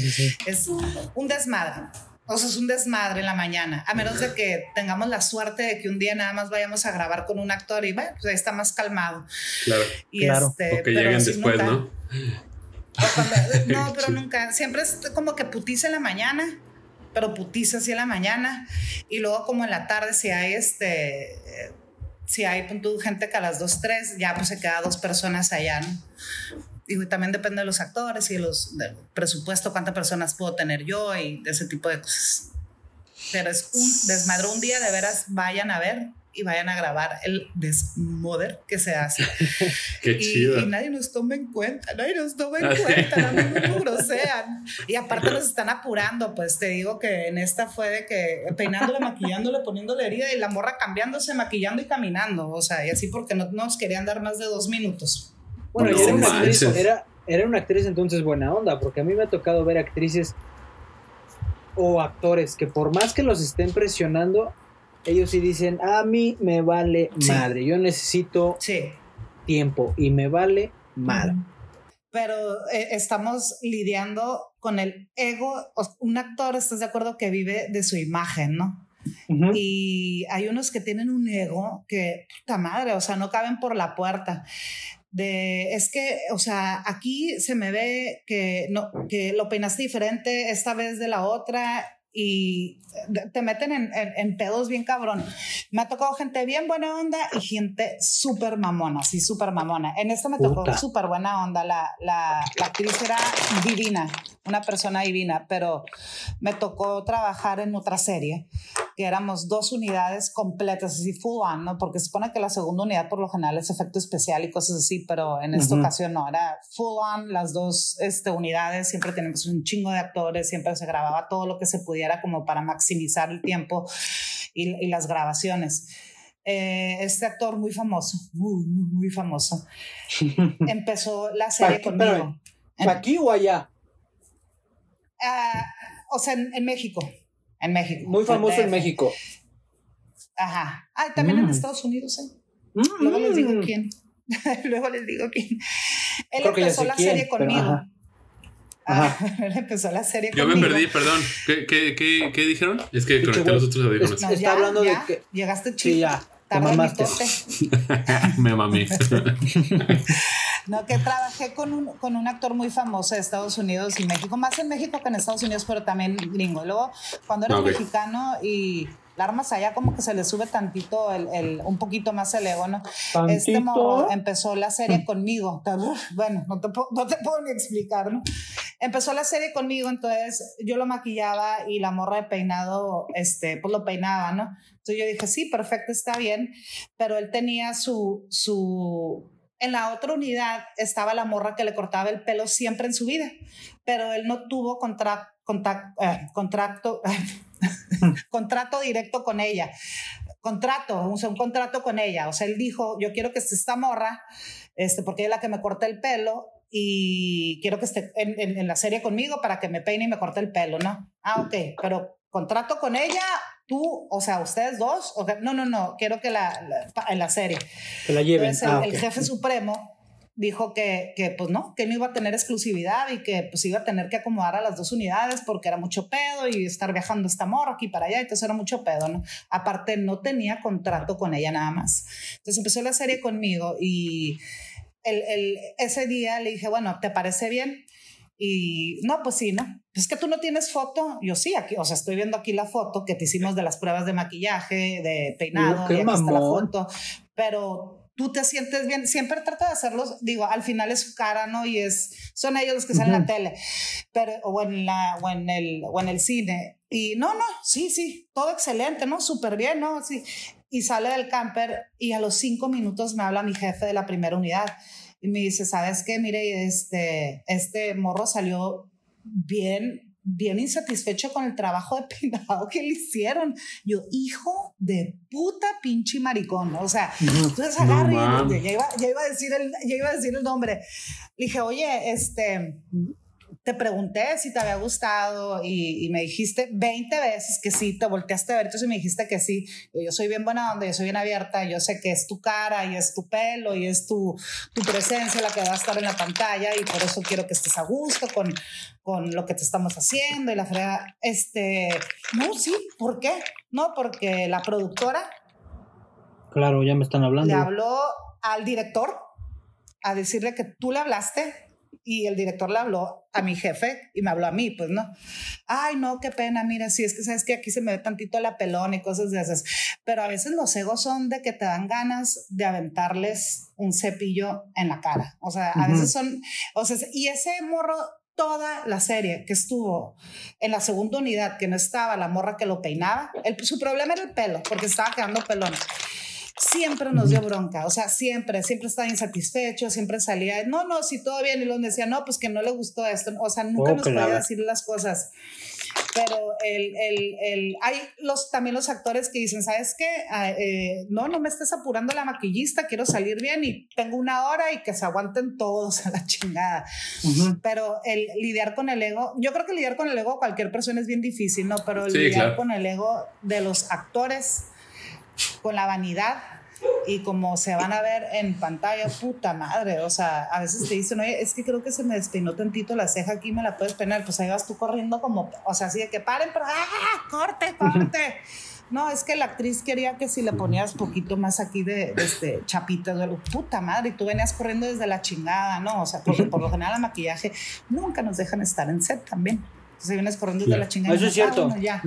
es un desmadre. O sea, es un desmadre en la mañana, a menos de que tengamos la suerte de que un día nada más vayamos a grabar con un actor y bueno, pues ahí está más calmado.
Claro. Y claro. Este, o que lleguen después, ¿no?
no, pero nunca. Siempre es como que putiza en la mañana, pero putiza así en la mañana. Y luego, como en la tarde, si hay este. Si hay gente que a las 2, 3, ya pues se queda dos personas allá, ¿no? Y también depende de los actores y los, del presupuesto, cuántas personas puedo tener yo y de ese tipo de cosas. Pero es un desmadre. Un día de veras vayan a ver y vayan a grabar el desmoder que se hace.
Qué
y,
chido.
Y nadie nos toma en cuenta, nadie nos toma en cuenta, a mí me grosean. Y aparte nos están apurando, pues te digo que en esta fue de que peinándole, maquillándole, poniéndole herida y la morra cambiándose, maquillando y caminando. O sea, y así porque no nos querían dar más de dos minutos.
Bueno, era, una actriz, era, una actriz entonces buena onda, porque a mí me ha tocado ver actrices o actores que por más que los estén presionando, ellos sí dicen, a mí me vale madre, yo necesito tiempo y me vale madre.
Pero eh, estamos lidiando con el ego, un actor, ¿estás de acuerdo? Que vive de su imagen, ¿no? Y hay unos que tienen un ego que, puta madre, o sea, no caben por la puerta de es que, o sea, aquí se me ve que, no, que lo peinaste diferente esta vez de la otra y te meten en, en, pedos bien cabrón. Me ha tocado gente bien buena onda y gente súper mamona, sí, súper mamona. En esto me tocó súper buena onda. La, la, la, actriz era divina, una persona divina, pero me tocó trabajar en otra serie que éramos dos unidades completas, así full on, ¿no? Porque se supone que la segunda unidad por lo general es efecto especial y cosas así, pero en esta ocasión no, era full on las dos este, unidades, siempre tenemos un chingo de actores, siempre se grababa todo lo que se pudiera como para maximizar el tiempo y, las grabaciones. Eh, este actor muy famoso, muy, muy, muy famoso, empezó la serie conmigo.
¿Aquí o allá?
Ah, o sea, en, México. En México.
Muy famoso en México.
Ajá. Ah, también en mm. Estados Unidos, ¿eh? Mm. Luego les digo quién. Luego les digo quién. Él empezó la serie conmigo. él empezó la serie
Yo me perdí, perdón. ¿Qué, qué, qué, qué dijeron? Es que conecté los otros audífonos.
No, Está hablando de que. Llegaste chido. Sí, ya. Te mamaste.
me mamé.
no, que trabajé con un, con un actor muy famoso de Estados Unidos y México, más en México que en Estados Unidos, pero también gringo. Luego, cuando era mexicano y armas allá como que se le sube tantito el, el un poquito más el ego, ¿no? Este morro empezó la serie mm. conmigo. Bueno, no te, no te puedo ni explicar, ¿no? Empezó la serie conmigo, entonces yo lo maquillaba y la morra de peinado, este, pues lo peinaba, ¿no? Entonces yo dije, sí, perfecto, está bien, pero él tenía su, su, en la otra unidad estaba la morra que le cortaba el pelo siempre en su vida, pero él no tuvo contra, eh, contrato, contrato directo con ella. Contrato, o sea, un contrato con ella. O sea, él dijo, yo quiero que esté esta morra, este, porque ella es la que me corta el pelo y quiero que esté en, la serie conmigo para que me peine y me corte el pelo, ¿no? Ah, ok, pero contrato con ella, tú, o sea, ustedes dos, no, no, no, quiero que la, en la serie.
Que la lleven.
Entonces, el, ah, jefe supremo dijo que, que, pues no, que no iba a tener exclusividad y que pues iba a tener que acomodar a las dos unidades porque era mucho pedo y estar viajando esta morra aquí para allá, entonces era mucho pedo, ¿no? Aparte no tenía contrato con ella nada más. Entonces empezó la serie conmigo y el, el, ese día le dije, bueno, ¿te parece bien? Y no, pues sí, ¿no? Es que tú no tienes foto. Yo sí, aquí, o sea, estoy viendo aquí la foto que te hicimos de las pruebas de maquillaje, de peinado, y aquí está la foto. Pero tú te sientes bien, siempre trata de hacerlos, digo, al final es su cara, ¿no? Y es, son ellos los que salen en la tele, pero, o en, la, o, en el, o en el cine. Y no, no, sí, sí, todo excelente, ¿no? Súper bien, ¿no? Sí. Y sale del camper y a los cinco minutos me habla mi jefe de la primera unidad y me dice, ¿sabes qué? Mire, este, este morro salió bien bien insatisfecho con el trabajo de peinado que le hicieron. Yo, hijo de puta pinche maricón, o sea, entonces agarré, ya, iba, ya, iba, a decir el, ya iba a decir el nombre. Le dije, oye, este, te pregunté si te había gustado y, me dijiste 20 veces que sí, te volteaste a ver, entonces me dijiste que sí. Yo soy bien buena onda, yo soy bien abierta, yo sé que es tu cara y es tu pelo y es tu, tu presencia la que va a estar en la pantalla y por eso quiero que estés a gusto con, con lo que te estamos haciendo y la frega. Este, no, sí, ¿por qué? No, porque la productora.
Claro, ya me están hablando.
Le habló al director a decirle que tú le hablaste y el director le habló a mi jefe y me habló a mí, pues no. Ay, no, qué pena, mira, sí, es que sabes que aquí se me ve tantito la pelón y cosas de esas. Pero a veces los egos son de que te dan ganas de aventarles un cepillo en la cara. O sea, a veces son, o sea, y ese morro toda la serie que estuvo en la segunda unidad, que no estaba la morra que lo peinaba, el, su problema era el pelo, porque estaba quedando pelón siempre nos dio bronca, o sea, siempre, siempre estaba insatisfecho, siempre salía, no, no, si todo bien, y luego decía, no, pues que no le gustó esto, o sea, nunca oh, nos podía decir las cosas. Pero el, el, el, hay los, también los actores que dicen, ¿sabes qué? Ah, eh, no, no me estés apurando la maquillista, quiero salir bien y tengo una hora y que se aguanten todos a la chingada. Pero el lidiar con el ego, yo creo que lidiar con el ego cualquier persona es bien difícil, ¿no? Pero lidiar con el ego de los actores con la vanidad y como se van a ver en pantalla, puta madre, o sea, a veces te dicen, oye, es que creo que se me despeinó tantito la ceja aquí, me la puedes peinar, pues ahí vas tú corriendo como, o sea, así de que paren, pero ¡ah! ¡Corte, corte! No, es que la actriz quería que si le ponías poquito más aquí de, de este chapito, de puta madre, y tú venías corriendo desde la chingada, ¿no? O sea, porque por lo general el maquillaje nunca nos dejan estar en set también. Entonces vienes corriendo desde la chingada.
Eso es cierto. Ah,
ya.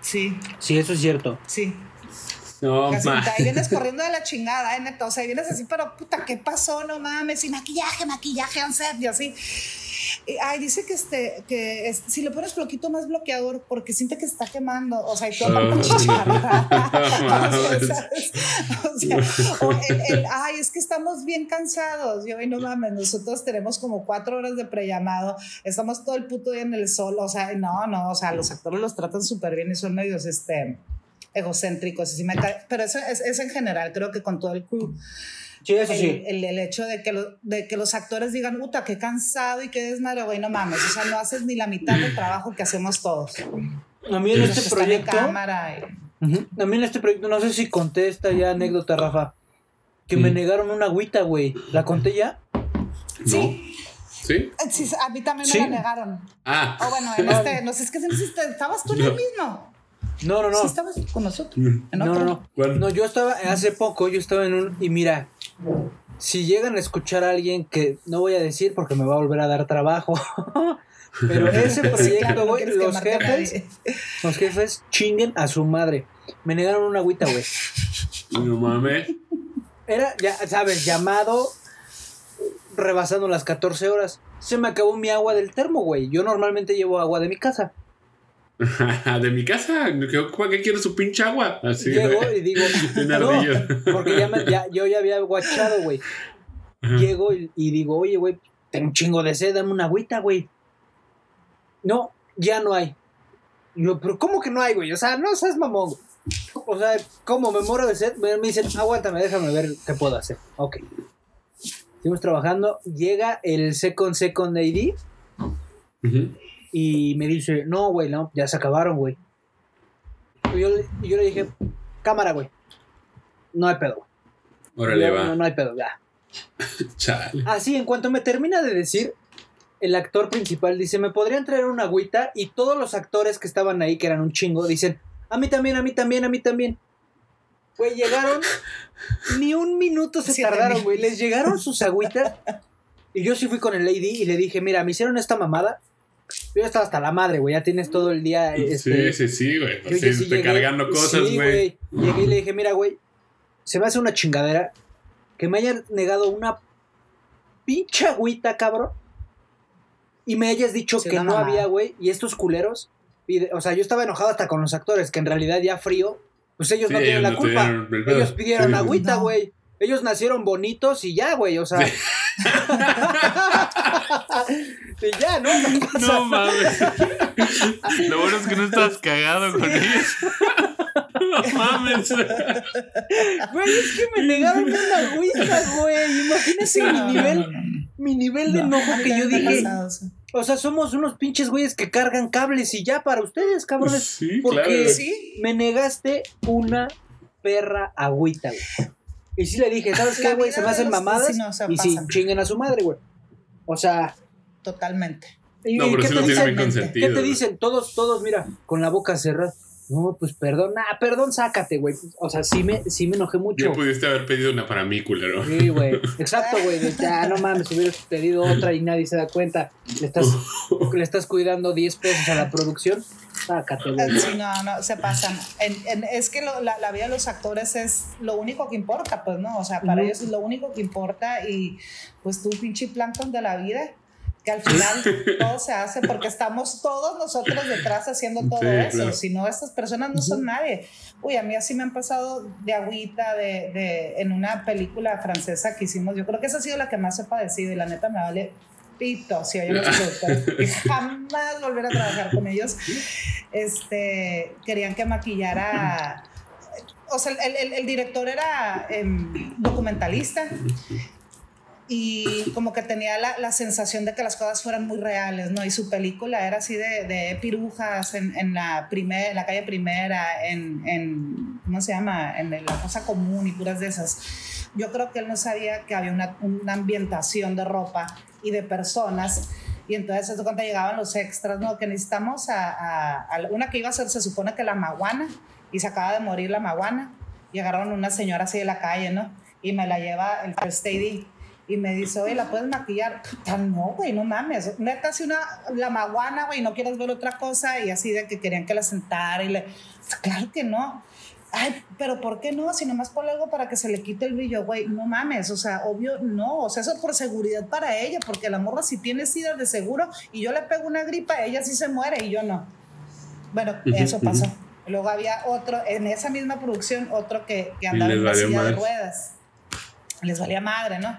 Sí.
Sí, eso es cierto.
Sí.
No,
Casi, ahí vienes corriendo de la chingada, ¿eh, neto? O sea, ahí vienes así, pero puta, ¿qué pasó? No mames, y maquillaje, maquillaje, set, y así. ay, dice que este, que si le pones poquito más bloqueador, porque siente que está quemando, o sea, y todo oh. o sea, o el, el, ay, es que estamos bien cansados. Yo, no mames, nosotros tenemos como cuatro horas de prellamado, estamos todo el puto día en el sol, o sea, no, no, o sea, los actores los tratan súper bien y son medios, este, egocéntricos, así me pero eso es, en general, creo que con todo el crew.
Sí, eso sí.
El, el, hecho de que, de que los actores digan, puta, qué cansado y qué desmadre, güey, no mames, o sea, no haces ni la mitad del trabajo que hacemos todos.
A mí en este proyecto... A mí en este proyecto, no sé si conté esta ya anécdota, Rafa, que me negaron una agüita, güey. ¿La conté ya?
Sí.
¿Sí?
Sí, a mí también me la negaron. Ah. O bueno, en este, no sé, es que estabas tú en el mismo.
No, no, no.
¿Sí estabas con nosotros? Mm.
no, no, no. No, yo estaba, hace poco, yo estaba en un. Y mira, si llegan a escuchar a alguien que no voy a decir porque me va a volver a dar trabajo. Pero ese proyecto, güey, los jefes, los jefes chinguen a su madre. Me negaron una agüita, güey.
No mames.
Era, ya sabes, llamado rebasando las 14 horas. Se me acabó mi agua del termo, güey. Yo normalmente llevo agua de mi casa.
de mi casa, ¿qué quiero su pinche agua?
Así, Llego y digo, no, porque ya, yo ya había guachado, güey. Llego y, digo, oye, güey, tengo un chingo de sed, dame una agüita, güey. No, ya no hay. yo, pero ¿cómo que no hay, güey? O sea, no seas mamón. O sea, ¿cómo me muero de sed? Me dicen, aguántame, déjame ver qué puedo hacer. Ok. Seguimos trabajando. Llega el Second Second AD. Y me dice, no, güey, no, ya se acabaron, güey. Y yo, yo le dije, cámara, güey. No hay pedo.
Órale, va.
No, no hay pedo, ya.
Chale.
Así, en cuanto me termina de decir, el actor principal dice, ¿me podrían traer una agüita? Y todos los actores que estaban ahí, que eran un chingo, dicen, a mí también, a mí también, a mí también. Güey, llegaron, ni un minuto se
Siete
tardaron, güey. Les llegaron sus agüitas. Y yo sí fui con el Lady y le dije, mira, me hicieron esta mamada. Yo ya estaba hasta la madre, güey. Ya tienes todo el día. Este,
sí, sí, sí, güey.
yo sí
cargando cosas,
sí,
güey.
Llegué y le dije, mira, güey, se me hace una chingadera que me hayas negado una pinche agüita, cabrón. Y me hayas dicho
Sí,
que no había, güey. Y estos culeros. o sea, yo estaba enojado hasta con los actores, que en realidad ya frío, pues ellos
Sí,
no tienen
ellos
la
no
culpa. Ellos pidieron
Sí.
agüita,
No.
Ellos nacieron bonitos y ya, güey. O sea. y ya, ¿no? No pasa
No mames. Lo bueno es que no estás cagado con ellos. No mames.
Güey, es que me negaron una agüita, güey. Imagínate
Sí,
mi
no, no,
nivel,
no, no, no.
mi nivel de
No,
enojo que yo dije.
pasado, sí.
O sea, somos unos pinches güeyes que cargan cables y ya para ustedes, cabrones.
Sí,
Porque
claro.
Sí,
me negaste una perra agüita, güey. Y sí le dije, ¿sabes qué, güey? Se me hacen mamadas
vecinos se
y sí, chinguen a su madre, güey. O sea,
totalmente.
¿y
No, pero
qué
sí
te
lo tiene bien
dicen?
consentido.
¿Qué te dicen? Todos, todos, mira, con la boca cerrada. No, pues perdón, ah, perdón, sácate, güey. O sea, sí me, sí me enojé mucho.
Bien pudiste haber pedido una para mí, culero.
Sí, güey. Exacto, güey. Ya, no mames, hubieras pedido otra y nadie se da cuenta. Le estás, le estás cuidando 10 pesos a la producción. Sácate, güey.
Sí, no, no, se pasan. En- en- es que lo- la, la vida de los actores es lo único que importa, pues, ¿no? O sea, para ellos es lo único que importa y pues tú, pinche plancton de la vida, que al final todo se hace porque estamos todos nosotros detrás haciendo todo
Sí,
eso.
claro.
Si no, estas personas no son nadie. Uy, a mí así me han pasado de agüita de, de, en una película francesa que hicimos. Yo creo que esa ha sido la que más he padecido y la neta me vale pito si hay unos productores jamás volver a trabajar con ellos. Este, querían que maquillara. O sea, el, el- el director era em, documentalista y como que tenía la, la sensación de que las cosas fueran muy reales, ¿no? Y su película era así de, de pirujas en, en la, primer, la calle primera, en, en, ¿cómo se llama? En la cosa común y puras de esas. Yo creo que él no sabía que había una, una ambientación de ropa y de personas. Y entonces, cuando llegaban los extras, ¿no? Que necesitamos a, a- a una que iba a ser, se supone que la maguana, y se acaba de morir la maguana. Y agarraron una señora así de la calle, ¿no? Y me la lleva el first AD y me dice, oye, ¿la puedes maquillar? Puta, no, güey, no mames. Neta, si una, la maguana, güey, no quieres ver otra cosa, y así de que querían que la sentara y le. Claro que no. Ay, pero ¿por qué no? Si nomás ponle algo para que se le quite el brillo, güey, no mames, o sea, obvio, no, o sea, eso por seguridad para ella, porque la morra si tiene sida de seguro y yo le pego una gripa, ella sí se muere y yo no. Bueno,
Ujú,
eso
ujú.
pasó. Luego había otro, en esa misma producción, otro que, que andaba en silla de
madre.
ruedas. Les valía madre, ¿no?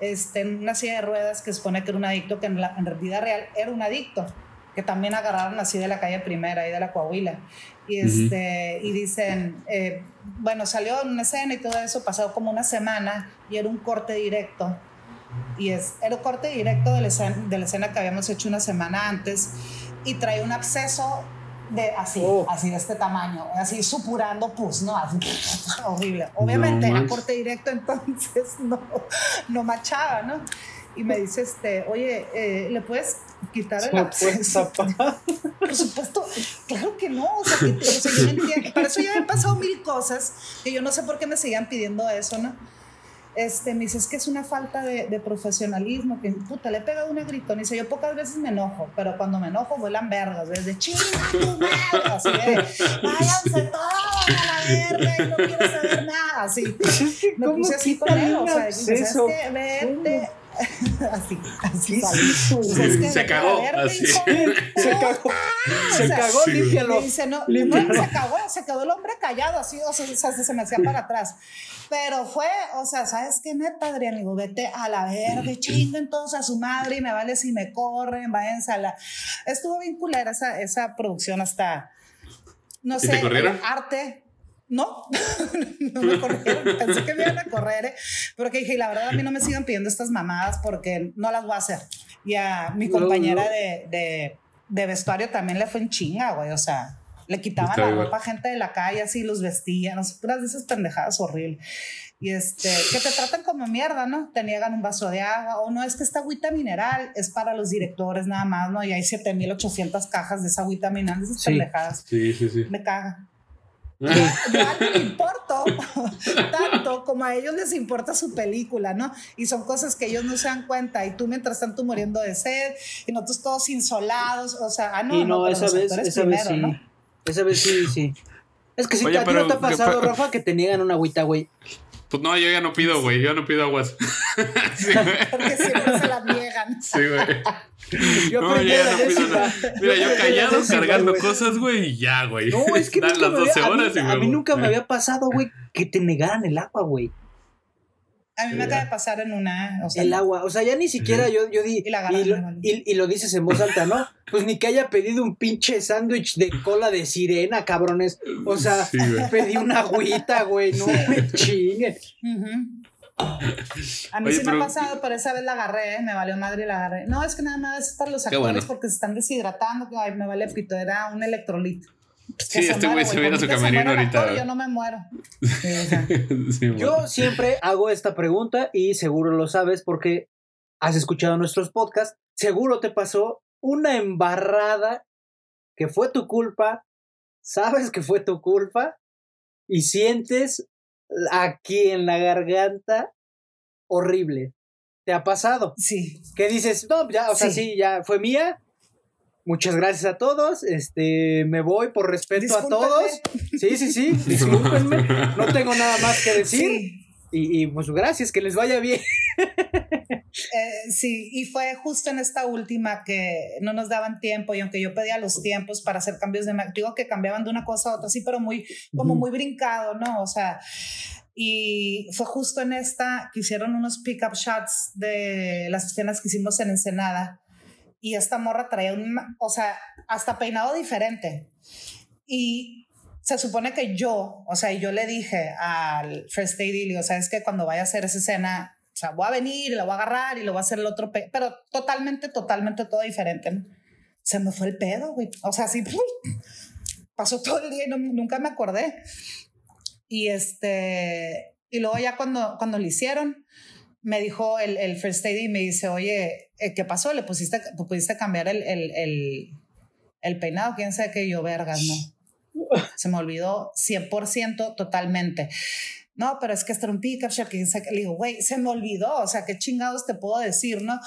Este, en una silla de ruedas que supone que era un adicto, que en la en vida real era un adicto, que también agarraron así de la calle primera, ahí de la Coahuila. Y, este, y dicen, eh, bueno, salió en una escena y todo eso, pasó como una semana y era un corte directo. Y es, era un corte directo de la, escena, de la escena que habíamos hecho una semana antes y trae un absceso de así,
Oh.
así de este tamaño, así supurando pus, ¿no? Así, horrible. Obviamente
No manches.
corte directo, entonces no, no machaba, ¿no? Y me dice, este, oye, eh, ¿le puedes quitar el absceso? Por supuesto, claro que no. O sea, que, o sea, yo. Para eso ya han pasado mil cosas que yo no sé por qué me seguían pidiendo eso, ¿no? Este, me dice, es que es una falta de, de profesionalismo, que puta, le he pegado una gritón. Y dice, yo pocas veces me enojo, pero cuando me enojo vuelan vergas, desde chinga tu madre, así de, váyanse todos a la verga y no quiero saber nada, así. Me
¿Cómo
puse así con él, o sea, dice, ¿sabes
absceso?
qué? Vete. así, así
Se cagó, así.
Se cagó.
o
Se
sea,
cagó,
sí,
límpialo.
dice, no,
Límpialo.
no, se cagó, se quedó el hombre callado, así, o sea, se me hacía para atrás. Pero fue, o sea, ¿sabes qué, neta, Adrián? Digo, vete a la verga, chinguen todos a su madre y me vale si me corren, váyanse a la... Estuvo bien culera esa, esa producción hasta, no
¿Y
sé,
te corrieron?
el arte. No, no me corrieron. Pensé que me iban a correr, ¿eh? pero que dije, la verdad, a mí no me sigan pidiendo estas mamadas porque no las voy a hacer. Y a mi
No,
compañera
no.
De, de, de vestuario también le fue en chinga, güey. O sea, le quitaban
Está
la
igual.
ropa a gente de la calle, así los vestían, no sé, puras de esas pendejadas horribles. y este, que te tratan como mierda, ¿no? Te niegan un vaso de agua, o no, es que esta agüita mineral es para los directores nada más, ¿no? Y hay 7800 cajas de esa agüita mineral, esas
sí.
pendejadas.
Sí, sí, sí.
Me caga. Yo a mí me importo tanto como a ellos les importa su película, ¿no? Y son cosas que ellos no se dan cuenta. Y tú, mientras tanto, muriendo de sed, y nosotros todos insolados, o sea, ah, no,
y no,
no
esa vez, esa vez sí. ¿no? Esa vez sí, sí. Es que si Oye, a ti no te ha pasado, Rafa, que te niegan una agüita, güey.
Pues no, yo ya no pido, güey. Yo no pido aguas.
sí, Porque siempre se las niegan.
Sí, güey. Yo no, yo ya no pido nada. Mira, yo callado cargando wey. cosas, güey, y ya, güey.
No, es que
Dan las 12
había,
horas
a mí,
y
a mí nunca me había pasado, güey, que te negaran el agua, güey.
A mí me acaba de pasar en una. O sea,
el agua, o sea, ya ni siquiera yo, yo di.
Y, la
y, lo, y, y, lo, dices en voz alta, ¿no? Pues ni que haya pedido un pinche sándwich de cola de sirena, cabrones. O sea, sí, pedí una agüita, güey, no me chinguen.
Uh -huh. A mí Oye, sí pero... me ha pasado, pero esa vez la agarré, ¿eh? me valió madre y la agarré. No, es que nada más es para los actores bueno. porque se están deshidratando. Ay, me vale pito, era un electrolito.
Sí, este güey se viene a su camerino ahorita.
Actor, yo no me muero. Sí, o sea.
sí, bueno. Yo siempre hago esta pregunta y seguro lo sabes porque has escuchado nuestros podcasts. Seguro te pasó una embarrada que fue tu culpa, sabes que fue tu culpa y sientes aquí en la garganta horrible. ¿Te ha pasado?
Sí.
¿Qué dices? No, ya, o sea, sí ya fue mía, Muchas gracias a todos. Este, me voy por respeto a todos. Sí, sí, sí. Discúlpenme. No tengo nada más que decir. Sí. Y, y, pues gracias, que les vaya bien.
Eh, sí, y fue justo en esta última que no nos daban tiempo y aunque yo pedía los tiempos para hacer cambios de... Digo que cambiaban de una cosa a otra, sí, pero muy, como muy brincado, ¿no? O sea, y fue justo en esta que hicieron unos pick-up shots de las escenas que hicimos en Ensenada y esta morra traía un, o sea, hasta peinado diferente. Y se supone que yo, o sea, yo le dije al First Lady, le digo, sabes que cuando vaya a hacer esa escena, o sea, voy a venir la voy a agarrar y lo voy a hacer el otro, pero totalmente, totalmente todo diferente. Se me fue el pedo, güey. O sea, así, pasó todo el día y no, nunca me acordé. Y este, y luego ya cuando, cuando lo hicieron, me dijo el, el First Lady y me dice, oye, ¿qué pasó? ¿Le pusiste, pudiste cambiar el, el, el, el peinado? ¿Quién sabe que yo, vergas, no? Se me olvidó 100% totalmente. No, pero es que este era un pickup shot, que le digo, güey, se me olvidó, o sea, qué chingados te puedo decir, ¿no?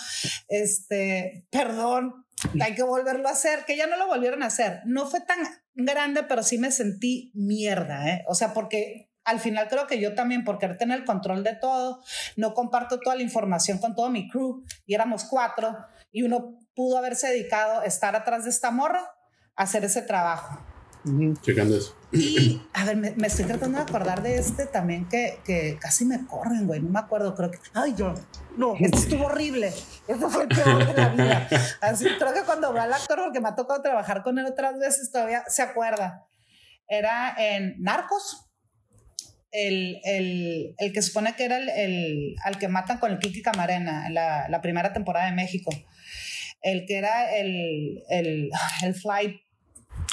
Este, perdón, hay que volverlo a hacer, que ya no lo volvieron a hacer. No fue tan grande, pero sí me sentí mierda, ¿eh? O sea, porque al final creo que yo también, por querer tener el control de todo, no comparto toda la información con todo mi crew y éramos cuatro y uno pudo haberse dedicado a estar atrás de esta morra a hacer ese trabajo.
Checando eso.
Y, a ver, me, me, estoy tratando de acordar de este también que, que casi me corren, güey. No me acuerdo, creo que. Ay, yo. No, este estuvo horrible. Este fue el peor de la vida. Así, creo que cuando va al actor, porque me ha tocado trabajar con él otras veces, todavía se acuerda. Era en Narcos el, el, el, que supone que era el, el, al que matan con el Kiki Camarena en la, la, primera temporada de México. El que era el, el, el flight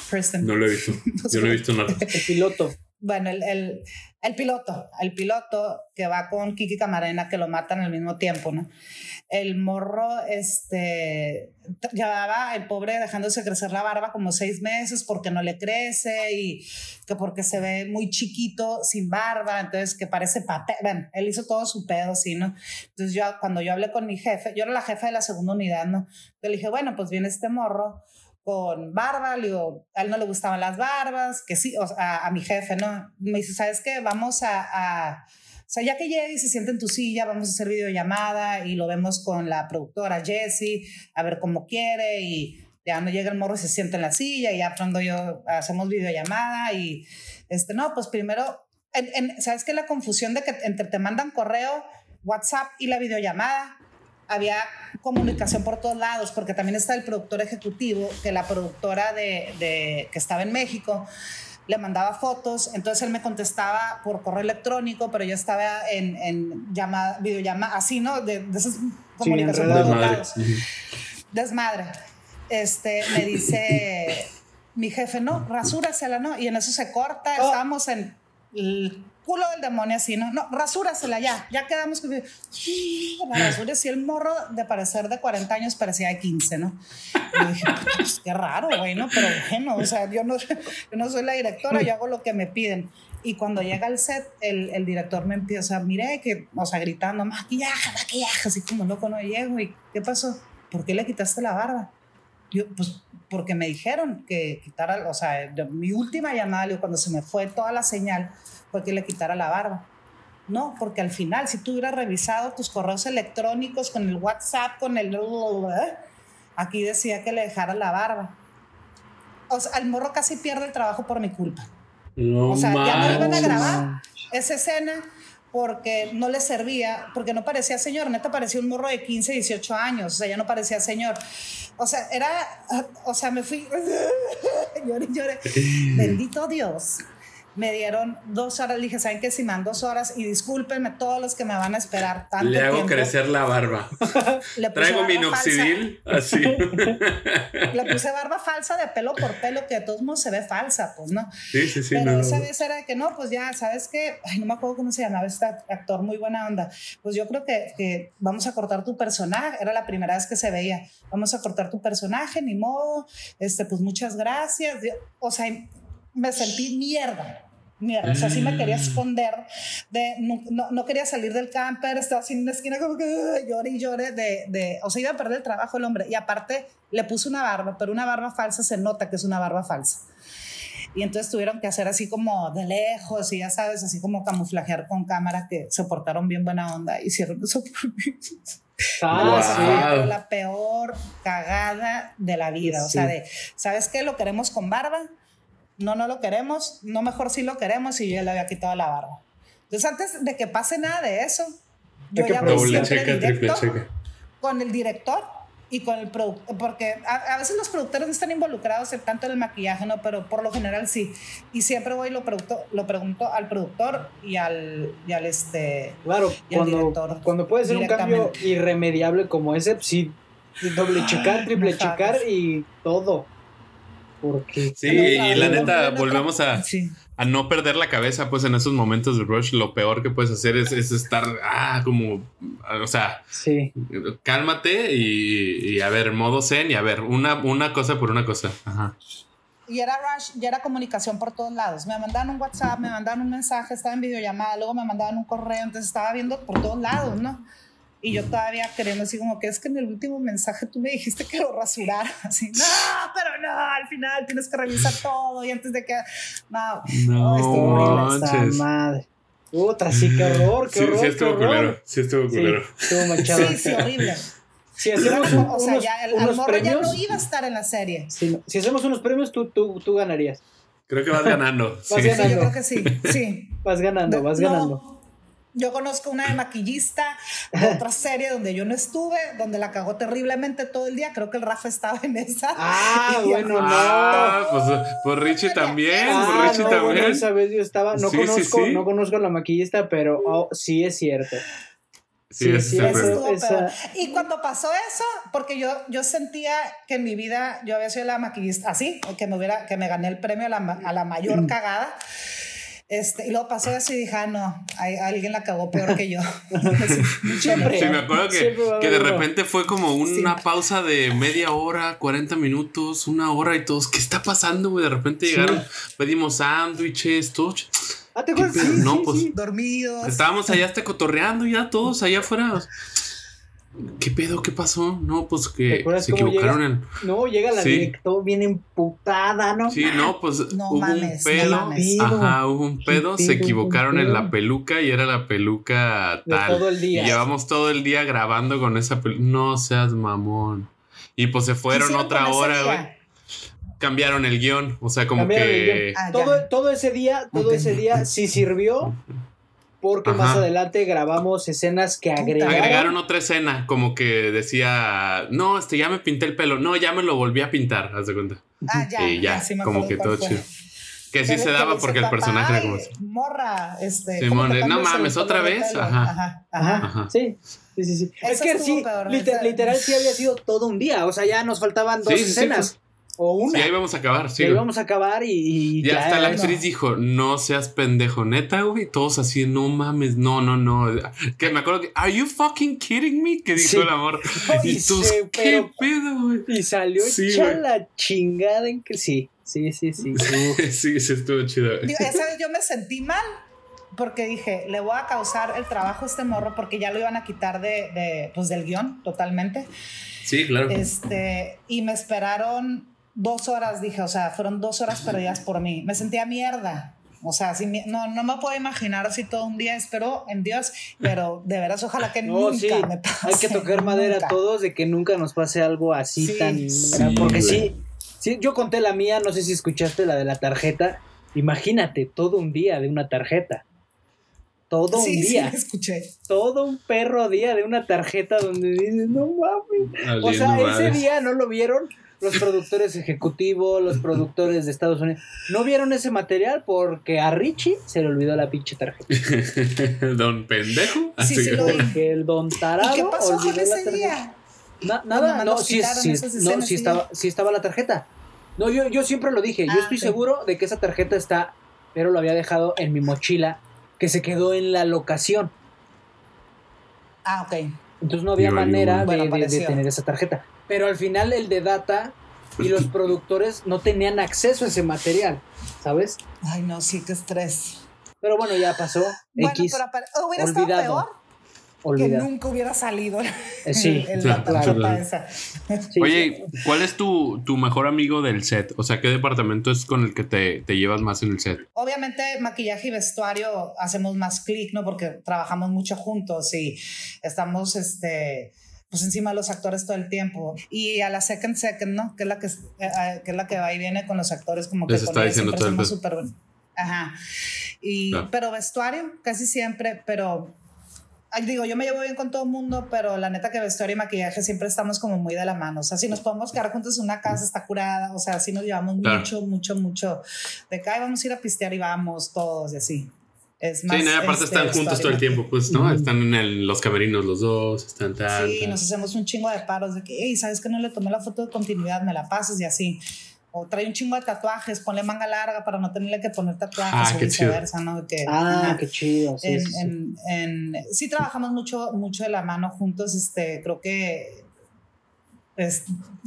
person.
No lo he visto. no Yo no he visto nada.
El piloto.
Bueno, el, el, el, piloto, el piloto que va con Kiki Camarena, que lo matan al mismo tiempo, ¿no? El morro, este, llevaba el pobre dejándose crecer la barba como seis meses porque no le crece y que porque se ve muy chiquito sin barba, entonces que parece papel. Bueno, él hizo todo su pedo, ¿sí, no? Entonces yo, cuando yo hablé con mi jefe, yo era la jefa de la segunda unidad, ¿no? Yo le dije, bueno, pues viene este morro con barba, le digo, a él no le gustaban las barbas, que sí, a, mi jefe, ¿no? Me dice, ¿sabes qué? Vamos a, sea, ya que llegue y se siente en tu silla, vamos a hacer videollamada y lo vemos con la productora Jessie, a ver cómo quiere y ya no llega el morro se siente en la silla y ya pronto yo hacemos videollamada y, este, no, pues primero, en, en, ¿sabes qué? La confusión de que entre te mandan correo, WhatsApp y la videollamada, había comunicación por todos lados, porque también está el productor ejecutivo, que la productora de, de, que estaba en México le mandaba fotos, entonces él me contestaba por correo electrónico, pero yo estaba en, en llamada, videollamada, así, ¿no? De, de esas comunicaciones sí, lados. Desmadre. Este, me dice mi jefe, no, rasúrasela, ¿no? Y en eso se corta, oh. estamos en culo del demonio así, ¿no? No, rasúrasela ya, ya quedamos con... La rasura y el morro de parecer de 40 años parecía de 15, ¿no? Y dije, pues qué raro, güey, ¿no? Pero bueno, o sea, yo no, yo no soy la directora, yo hago lo que me piden. Y cuando llega al set, el, el director me empieza, a mire, que, o sea, gritando, maquillaje, maquillaje, así como loco, no llego. ¿Y qué pasó? ¿Por qué le quitaste la barba? Yo, pues, porque me dijeron que quitara, o sea, mi última llamada, cuando se me fue toda la señal, fue que le quitara la barba. No, porque al final, si tú hubieras revisado tus correos electrónicos con el WhatsApp, con el... Aquí decía que le dejara la barba. O sea, el morro casi pierde el trabajo por mi culpa.
No
o sea, ya no iban a grabar esa escena porque no le servía, porque no parecía señor, neta parecía un morro de 15, 18 años, o sea, ya no parecía señor. O sea, era, o sea, me fui, lloré, lloré. Bendito Dios me dieron dos horas. Le dije, ¿saben qué? Si me dan dos horas y discúlpenme todos los que me van a esperar tanto
Le hago
tiempo.
crecer la barba.
Le
Traigo minoxidil, así.
Le puse barba falsa de pelo por pelo, que de todos modos se ve falsa, pues, ¿no?
Sí, sí, sí.
Pero
no,
esa
no.
vez era de que no, pues ya, ¿sabes qué? Ay, no me acuerdo cómo se llamaba este actor, muy buena onda. Pues yo creo que, que vamos a cortar tu personaje, era la primera vez que se veía, vamos a cortar tu personaje, ni modo, este, pues muchas gracias. O sea, me sentí mierda. Mierda, o sea, sí me quería
Mm.
esconder, de, no, no, no quería salir del camper, estaba así en una esquina como que uh, llore y llore de, de, o sea, iba a perder el trabajo el hombre. Y aparte le puse una barba, pero una barba falsa se nota que es una barba falsa. Y entonces tuvieron que hacer así como de lejos y ya sabes, así como camuflajear con cámara que se portaron bien buena onda. Hicieron eso por mí.
Ah,
Wow.
La peor cagada de la vida. O sea, de, ¿sabes qué? Lo queremos con barba. No, no lo queremos. No, mejor sí lo queremos y yo ya le había quitado la barba. Entonces, antes de que pase nada de eso, yo ya voy
Doble
siempre
checa,
directo con el director y con el productor, porque a, a veces los productores no están involucrados en tanto en el maquillaje, ¿no? Pero por lo general sí. Y siempre voy y lo, pregunto, lo pregunto al productor y al, y al este...
Claro,
Y
cuando,
director,
cuando puede ser un cambio irremediable como ese, sí, doble checar, triple checar y todo. Porque
Sí, y la neta, volvemos a,
Sí.
a no perder la cabeza, pues en esos momentos de rush, lo peor que puedes hacer es, es estar, ah, como, o sea,
sí,
cálmate y, y a ver, modo zen y a ver, una, una cosa por una cosa. Ajá.
Y era rush, ya era comunicación por todos lados. Me mandaban un WhatsApp, me mandaban un mensaje, estaba en videollamada, luego me mandaban un correo, entonces estaba viendo por todos lados, ¿no? Y yo todavía queriendo así como que es que en el último mensaje tú me dijiste que lo rasurara. Así, no, pero no, al final tienes que revisar todo y antes de que... No,
No
estuvo horrible,
esa
manches.
madre. Otra, sí, qué horror, qué
Sí,
horror.
sí estuvo culero, sí estuvo
Sí,
culero.
estuvo manchado.
sí, sí, horrible.
Si hacemos
a-
un-
o sea,
unos,
ya el,
unos
morro ya
premios,
no iba a estar en la serie.
si, no- si hacemos unos premios, tú, tú, tú ganarías.
Creo que vas ganando. sí.
Vas
Sí,
ganando.
yo creo que sí, sí.
Vas ganando, vas
No,
ganando.
Yo conozco una de maquillista de otra serie donde yo no estuve, donde la cagó terriblemente todo el día. Creo que el Rafa estaba en esa.
Ah,
Y-
bueno, no.
Ah, pues, pues Richie también,
Ah,
pues Richie
no,
también.
bueno, esa vez yo estaba, no
Sí, sí,
conozco,
sí.
no conozco a la maquillista, pero oh, sí es cierto.
Sí,
Sí, sí,
es
eso esa-
peor. Y cuando pasó eso, porque yo, yo sentía que en mi vida yo había sido la maquillista, así, que me, hubiera, que me gané el premio a la, a la mayor cagada. Este, y luego pasó eso y dije, ah, no, hay, alguien la cagó peor que yo.
Siempre.
Sí, me acuerdo que,
Siempre va a
que de repente fue como una
Sí.
pausa de media hora, 40 minutos, una hora y todos. ¿Qué está pasando, güey? De repente
Sí.
llegaron, pedimos sándwiches, todo.
Ah, ¿te
¿Qué
acuerdas?
No,
sí,
pues,
sí.
Dormidos.
Estábamos allá hasta cotorreando ya todos allá afuera. ¿Qué pedo? ¿Qué pasó? No, pues
¿Te
que se equivocaron
llega?
en.
No, llega la
Sí.
director bien emputada, ¿no?
Sí, no, pues
No
hubo
mames,
un
no
pedo.
mames.
Ajá, hubo un
¿Qué
pedo, se equivocaron en la peluca y era la peluca
De
tal.
todo el día.
Y llevamos todo el día grabando con esa peluca. No seas mamón. Y pues se
¿Qué
fueron otra hora, güey. Cambiaron el guion. O sea, como
Cambiaron el
que.
guion.
Ah,
todo, todo ese día, todo ese día sí sirvió porque más adelante grabamos escenas que agregaron.
Agregaron otra escena, como que decía, no, este ya me pinté el pelo, no, ya me lo volví a pintar, haz de cuenta.
Ah, ya.
y ya,
sí
como que todo
fue.
chido. Que sí se daba
que
porque el personaje era como
"Ay,
así.
Morra, este.
Simón,
¿cómo te
de, "No mames, ¿otra vez?"
pelo?"
Ajá.
Ajá.
Ajá, sí. Sí, sí, sí. Es que sí, literal sí había sido todo un día. O sea, ya nos faltaban dos
sí,
escenas. O una.
Sí, ahí vamos a acabar, sí.
Y ahí vamos a acabar y, y
Ya hasta la
no.
actriz dijo, no seas pendejo, neta, güey. Todos así, no mames, no, no, no. Que me acuerdo que, ¿Are you fucking kidding me? Que dijo
Sí.
el amor.
Ay,
Y tú,
sí,
¿qué
pero-
pedo, güey?
Y salió
Sí,
hecha la chingada en que sí. Sí, sí, sí.
Sí, sí, estuvo chido.
Digo, esa vez yo me sentí mal porque dije, le voy a causar el trabajo a este morro porque ya lo iban a quitar de, de, pues, del guion totalmente.
Sí, claro.
Este, y me esperaron dos horas, dije, o sea, fueron dos horas perdidas por mí. Me sentía mierda. O sea, mi- no, no me puedo imaginar así todo un día, espero en Dios, pero de veras, ojalá que
No,
nunca
sí,
me pase.
hay que tocar madera
nunca.
todos de que nunca nos pase algo así
Sí.
tan
Sí,
porque sí, sí, yo conté la mía, no sé si escuchaste la de la tarjeta. Imagínate, todo un día de una tarjeta. Todo
Sí,
un
sí,
día,
escuché.
todo un perro día de una tarjeta donde dices, no mames. O sea, ese día no lo vieron los productores ejecutivos, los productores de Estados Unidos. No vieron ese material porque a Richie se le olvidó la pinche tarjeta.
Don pendejo.
Sí,
Así
sí
que-
lo.
Porque el don tarado
¿Y qué pasó
olvidó
con
la
ese
tarjeta.
día?
Na- nada, no, sí, sí, no, sí estaba, sí estaba la tarjeta. No, yo, yo siempre lo dije, yo
Ah,
estoy seguro de que esa tarjeta está, pero lo había dejado en mi mochila, que se quedó en la locación.
Ah, ok.
Entonces no había manera de,
Bueno,
de- de
pareció.
tener esa tarjeta. Pero al final el de data y los productores no tenían acceso a ese material, ¿sabes?
Ay, no, sí, qué estrés.
Pero bueno, ya pasó.
Bueno,
X,
pero hubiera
olvidado.
estado peor que nunca hubiera salido
Eh, sí,
el,
claro,
la
claro.
esa.
Sí,
Oye, ¿cuál es tu, tu mejor amigo del set? O sea, ¿qué departamento es con el que te, te llevas más en el set?
Obviamente, maquillaje y vestuario hacemos más clic, ¿no? Porque trabajamos mucho juntos y estamos, este, pues encima de los actores todo el tiempo. Y a la second second, ¿no? Que es la que, eh, que es la que va y viene con los actores, como que
Les está diciendo
siempre
todo el
súper- Ajá. Y,
Claro.
Pero vestuario, casi siempre, pero... Digo, yo me llevo bien con todo el mundo, pero la neta que vestuario y maquillaje siempre estamos como muy de la mano. O sea, si nos podemos quedar juntos en una casa, está curada. O sea, si nos llevamos
Claro.
mucho, mucho, mucho. De "Ay, vamos a ir a pistear y vamos todos y así. Es más,
sí, y aparte
este,
están juntos
vestuario
todo el tiempo, pues, ¿no? Están en el- los camerinos los dos, están tal.
Sí,
tal.
nos hacemos un chingo de paros de que, hey, ¿sabes que no le tomé la foto de continuidad? Me la pasas y así. O trae un chingo de tatuajes, ponle manga larga para no tenerle que poner tatuajes
Ah,
o
qué chido.
viceversa, ¿no? Que,
Ah, qué chido. Sí,
en,
sí, sí.
en- en- sí trabajamos mucho, mucho de la mano juntos, este, creo que es-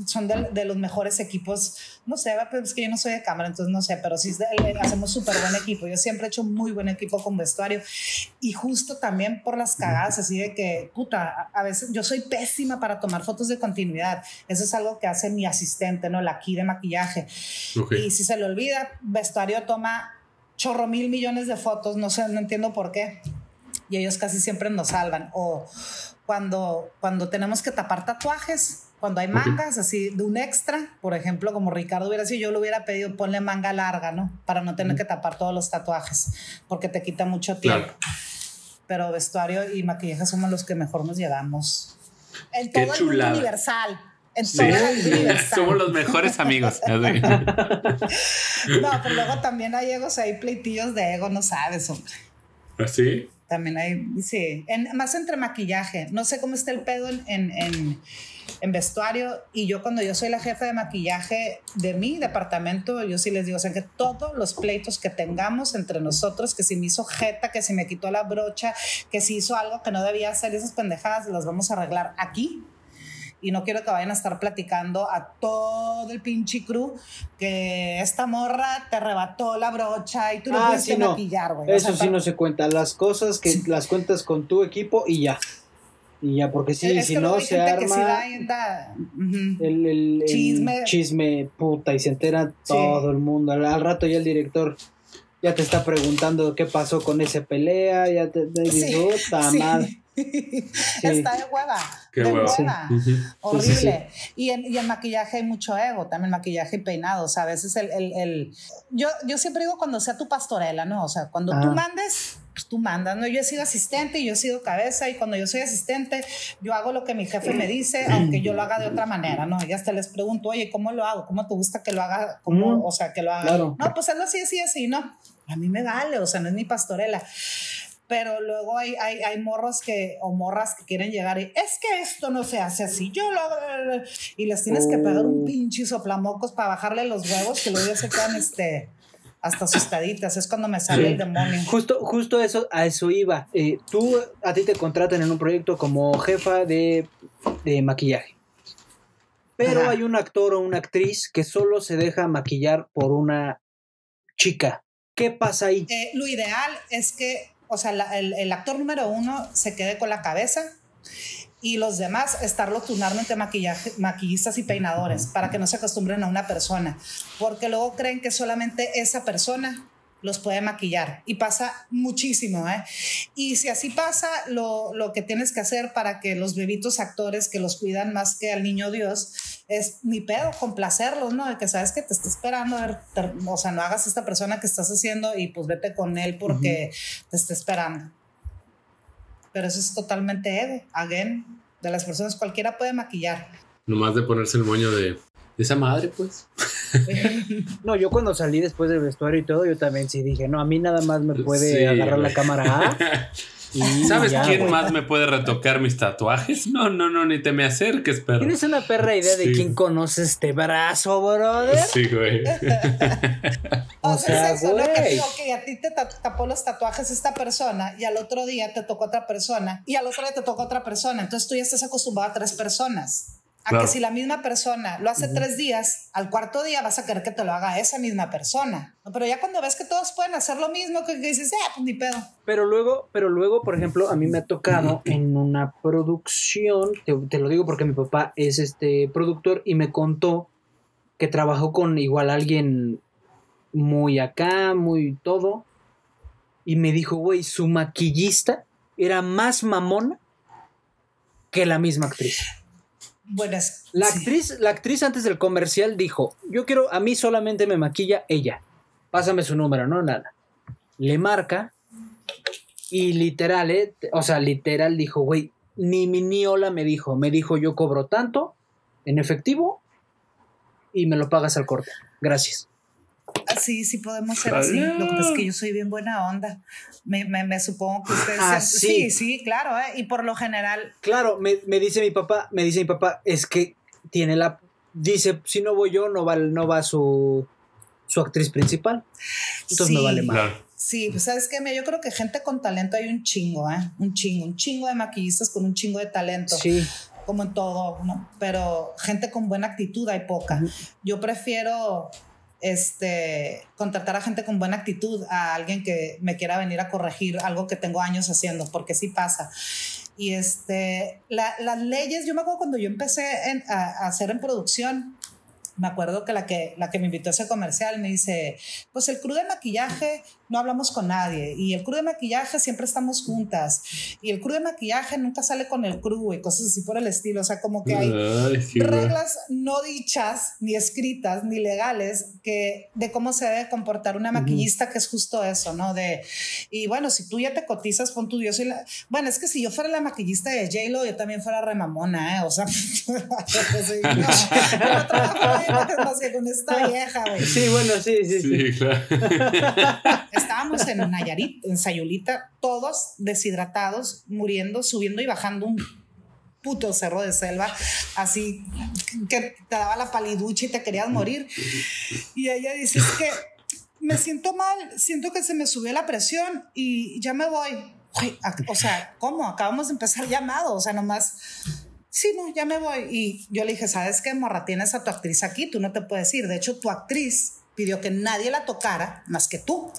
son de, de los mejores equipos, no sé, pero es que yo no soy de cámara, entonces no sé, pero sí de- hacemos súper buen equipo, yo siempre he hecho muy buen equipo con vestuario y justo también por las cagadas, así de que, puta, a, veces yo soy pésima para tomar fotos de continuidad, eso es algo que hace mi asistente, ¿no? La aquí de maquillaje,
Ok.
y si se le olvida, vestuario toma chorro mil millones de fotos, no sé, no entiendo por qué. Y ellos casi siempre nos salvan. O cuando, cuando tenemos que tapar tatuajes, cuando hay mangas así de un extra, por ejemplo, como Ricardo hubiera sido, yo le hubiera pedido ponle manga larga, ¿no? Para no tener que tapar todos los tatuajes, porque te quita mucho tiempo.
Claro.
Pero vestuario y maquillaje somos los que mejor nos llevamos. En
Qué
todo el mundo universal. En
Sí. Somos los mejores amigos.
No, pero luego también hay egos, hay pleitillos de ego, no sabes, hombre.
¿Así?
También hay, sí, en- más entre maquillaje. No sé cómo está el pedo en, en, en- en vestuario. Y yo cuando yo soy la jefa de maquillaje de mi departamento, yo sí les digo, o sea, que todos los pleitos que tengamos entre nosotros, que si me hizo jeta, que si me quitó la brocha, que si hizo algo que no debía hacer, esas pendejadas las vamos a arreglar aquí. Y no quiero que vayan a estar platicando a todo el pinche crew que esta morra te arrebató la brocha y tú no
Ah,
puedes
sí, no.
maquillar, güey. O
Eso
sea,
sí no se cuenta. Las cosas que las cuentas con tu equipo y ya. Y ya, porque sí,
es
si no se
sí
arma
ujú.
el, el- el
Chisme.
chisme puta y se entera
Sí.
todo el mundo. Al, al rato ya el director ya te está preguntando qué pasó con esa pelea. Ya te, te
Sí, sí.
madre.
Está de hueva.
Qué
de
hueva.
Horrible.
Sí, sí,
Y, en, y en maquillaje hay mucho ego, también maquillaje y peinado. O sea, a veces el. el, el- Yo, yo siempre digo cuando sea tu pastorela, ¿no? O sea, cuando tú
Ah.
mandes, pues tú mandas, ¿no? Yo he sido asistente y yo he sido cabeza. Y cuando yo soy asistente, yo hago lo que mi jefe me dice, aunque yo lo haga de otra manera, ¿no? Y hasta les pregunto, oye, ¿cómo lo hago? ¿Cómo te gusta que lo haga? ¿Cómo?
Mm.
O sea, que lo haga.
Claro.
No, pues hazlo así, así, así, ¿no? A mí me vale, o sea, no es mi pastorela. pero luego hay, hay, hay, morros que, o morras que quieren llegar y es que esto no se hace así, yo lo... Y les tienes que pegar un oh. pinche soplamocos para bajarle los huevos que luego ya se quedan este, hasta asustaditas, es cuando me sale el demonio.
Justo, justo eso, a eso iba. Eh, tú, a ti te contratan en un proyecto como jefa de, de maquillaje. Pero hay un actor o una actriz que solo se deja maquillar por una chica. ¿Qué pasa ahí?
Eh, lo ideal es que, o sea, el, el, actor número uno se quede con la cabeza y los demás estarlo turnando entre maquillaje, maquillistas y peinadores para que no se acostumbren a una persona, porque luego creen que solamente esa persona los puede maquillar y pasa muchísimo, ¿eh? Y si así pasa, lo, lo, que tienes que hacer para que los bebitos actores que los cuidan más que al niño Dios es mi pedo, complacerlos, ¿no? De que sabes que te está esperando, o sea, no hagas esta persona que estás haciendo y pues vete con él porque te está esperando. Pero eso es totalmente ego, again, de las personas, cualquiera puede maquillar.
Nomás de ponerse el moño de esa madre, pues.
no, yo cuando salí después del vestuario y todo, yo también sí dije, no, a mí nada más me puede agarrar la cámara
¿Sabes quién más me puede retocar mis tatuajes? No, no, no, ni te me acerques, perro.
¿Tienes una perra idea de quién conoce este brazo, brother?
Sí, güey.
o, sea, es eso, güey. Que, digo, que a ti te tapó los tatuajes esta persona y al otro día te tocó otra persona y al otro día te tocó otra persona. Entonces tú ya estás acostumbrado a tres personas. A que si la misma persona lo hace tres días, al cuarto día vas a querer que te lo haga esa misma persona. Pero ya cuando ves que todos pueden hacer lo mismo, que dices, eh, pues ni pedo.
Pero luego, pero luego, por ejemplo, a mí me ha tocado en una producción, te, lo digo porque mi papá es este productor y me contó que trabajó con igual alguien muy acá, muy todo. Y me dijo, güey, su maquillista era más mamona que la misma actriz.
Buenas.
La actriz, la actriz antes del comercial dijo, yo quiero, a mí solamente me maquilla ella. Pásame su número, no nada. Le marca y literal, eh, o sea, literal dijo, güey, ni mi ni hola me dijo, me dijo yo cobro tanto en efectivo y me lo pagas al corte. Gracias.
Sí, sí podemos ser así. Lo que pasa es que yo soy bien buena onda. Me, me, supongo que ustedes... Ah, sí. sí, claro, ¿eh? Y por lo general...
Claro, me, me, dice mi papá, me dice mi papá, es que tiene la... Dice, si no voy yo, no va, no va su, su actriz principal. Entonces me vale mal.
Sí, pues sabes que yo creo que gente con talento hay un chingo, ¿eh? Un chingo, un chingo de maquillistas con un chingo de talento.
Sí.
Como en todo, ¿no? Pero gente con buena actitud hay poca. Yo prefiero este, contratar a gente con buena actitud, a alguien que me quiera venir a corregir algo que tengo años haciendo, porque sí pasa. Y este, las leyes, yo me acuerdo cuando yo empecé a, a hacer en producción, me acuerdo que la, que la que me invitó a ese comercial me dice, pues el crew de maquillaje no hablamos con nadie y el crew de maquillaje siempre estamos juntas y el crew de maquillaje nunca sale con el crew y cosas así por el estilo, o sea, como que hay reglas no dichas, ni escritas, ni legales que de cómo se debe comportar una maquillista, que es justo eso, ¿no? De, y bueno, si tú ya te cotizas, con tu yo soy la, bueno, es que si yo fuera la maquillista de J-Lo, yo también fuera remamona, ¿eh? O sea, más que con esta vieja, güey.
Sí, bueno, sí, sí,
sí. claro.
Estábamos en Nayarit, en Sayulita, todos deshidratados, muriendo, subiendo y bajando un puto cerro de selva, así que te daba la paliducha y te querías morir. Y ella dice, es que me siento mal, siento que se me subió la presión y ya me voy. O sea, ¿cómo? Acabamos de empezar llamado, o sea, nomás sí, no, ya me voy. Y yo le dije, ¿sabes qué, morra? Tienes a tu actriz aquí, tú no te puedes ir. De hecho, tu actriz pidió que nadie la tocara más que tú.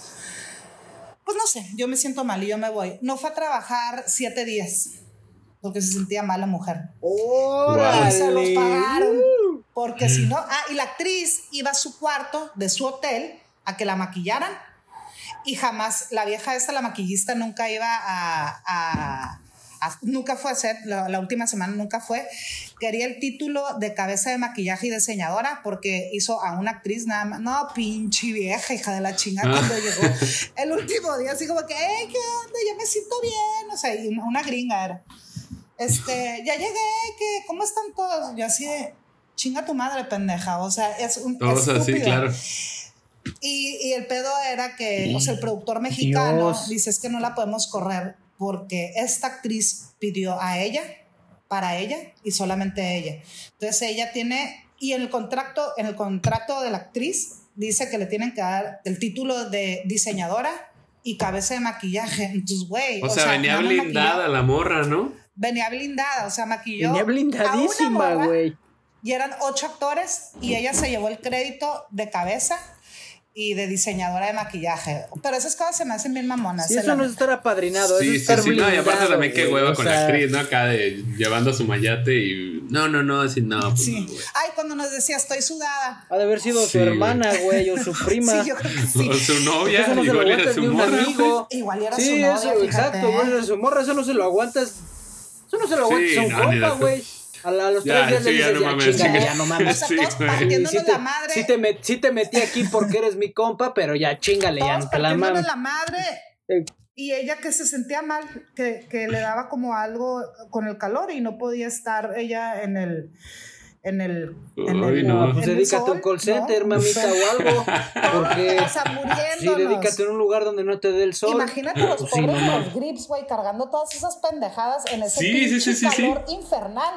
Pues no sé, yo me siento mal y yo me voy. No fue a trabajar siete días porque se sentía mal la mujer.
¡Oh!
Se los pagaron. Porque si no, ah, y la actriz iba a su cuarto de su hotel a que la maquillaran y jamás, la vieja esta, la maquillista, nunca iba a nunca fue a ser, la, última semana nunca fue. Quería el título de cabeza de maquillaje y diseñadora porque hizo a una actriz nada más. No, pinche vieja, hija de la chingada, ah. cuando llegó el último día, así como que, hey, ¿qué onda? Ya me siento bien. O sea, una gringa era. Este, ya llegué, que, ¿cómo están todos? Yo así de, chinga tu madre, pendeja. O sea, es un.
Todos así, claro.
Y, y el pedo era que, o sea, el productor mexicano
Dios.
dice es que no la podemos correr porque esta actriz pidió a ella, para ella y solamente ella. Entonces ella tiene, y en el contrato, en el contrato de la actriz dice que le tienen que dar el título de diseñadora y cabeza de maquillaje. Entonces, güey.
O, sea, venía
no
blindada la morra, ¿no?
Venía blindada, o sea, maquilló.
Venía
a una
blindadísima,
morra
güey.
Y eran ocho actores y ella se llevó el crédito de cabeza y de diseñadora de maquillaje. Pero esas cosas se me hacen bien mamonas.
Sí, eso
la
no es estar apadrinado,
Sí,
eso
sí,
es estar
sí, no, y aparte también qué hueva con
sea,
la actriz, ¿no? Acá de llevando su mayate y. No, no, no, así no. pues
Sí.
no.
Ay, cuando nos decía estoy sudada.
Ha de haber sido
Sí,
su hermana, güey, o su prima.
Sí, yo creo que sí.
O su novia,
Eso no se lo
igual era su morra.
amigo.
Igual era su
Sí,
novia,
eso,
fíjate,
exacto, güey, era su morra, eso no se lo aguantas. Eso no se lo aguantas
Sí,
a un compa, güey. A, la- a los
Ya,
tres días
sí,
le
ya
dices,
no
ya,
mames,
chinga,
chinga.
ya no
O
mames.
sea,
Sí,
todos
güey.
partiéndonos
Sí te,
la madre.
sí te met- sí te metí aquí porque eres mi compa, pero ya chingale, ya
todos
no te la
partiéndonos
mames.
la madre.
Eh,
Y ella que se sentía mal, que, que le daba como algo con el calor y no podía estar ella en el... En el, en
Uy,
el-
no.
en
Pues dedícate a un call center,
¿no?
mamita, o algo. Porque
O sea,
sí, dedícate a un lugar donde no te dé el sol.
Imagínate los
Pues sí,
pobres los grips, güey, cargando todas esas pendejadas en ese
Sí, sí, sí, sí, sí.
calor infernal.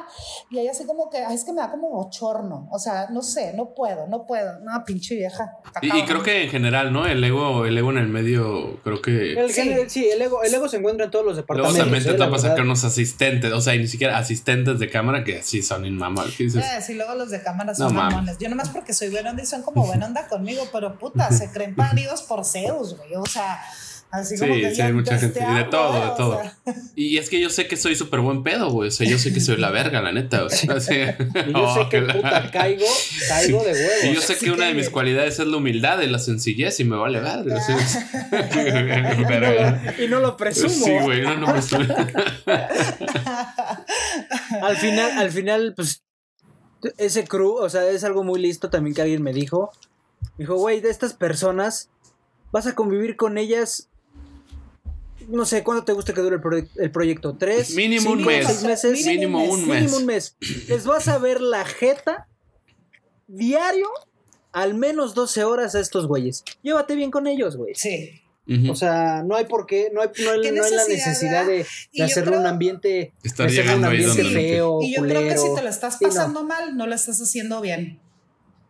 Y ella así como que, ay, es que me da como bochorno. O sea, no sé, no puedo, no puedo. No, pinche vieja.
Y, creo que en general, ¿no? El ego, el ego en el medio, creo que.
El
Sí.
el ego, el ego se encuentra en todos los
Luego
departamentos.
también te
eh, verdad.
unos asistentes, o sea, y ni siquiera asistentes de cámara que sí son inmamables. ¿Qué dices?
Eh, sí, luego los de cámara son
No
mamones. Yo nomás porque soy buena onda y son como buena onda conmigo, pero puta, se creen paridos por Zeus, güey. O sea, así como
Sí,
que
sí, hay mucha
te
gente. Y de todo,
eh,
de
o
todo.
sea.
Y es que yo sé que soy súper buen pedo, güey. O sea, yo sé que soy la verga, la neta, güey. Así-
Y yo sé que puta caigo, caigo de huevos.
Y yo sé que una de mis cualidades es la humildad y la sencillez y me vale verga. así es.
Y no
Pero,
lo- y no lo presumo.
sí, güey, no, no presumo.
Al final, al final, pues, ese crew, o sea, es algo muy listo también que alguien me dijo. Dijo, güey, de estas personas, vas a convivir con ellas. No sé, ¿cuánto te gusta que dure el, proye- el proyecto? ¿Tres?
Mínimo un
cinco,
mes.
seis meses?
Mínimo un mes.
Mínimo un mes. Les vas a ver la jeta diario, al menos 12 horas a estos güeyes. Llévate bien con ellos, güey.
Sí.
O sea, no hay por qué, no hay, no hay,
¿Qué
no hay la
necesidad,
de,
Y
de
yo
hacerle
creo-
un ambiente,
Estar
de un ambiente feo,
Y yo creo que si te lo estás
Sí, no.
pasando mal, no lo estás haciendo bien.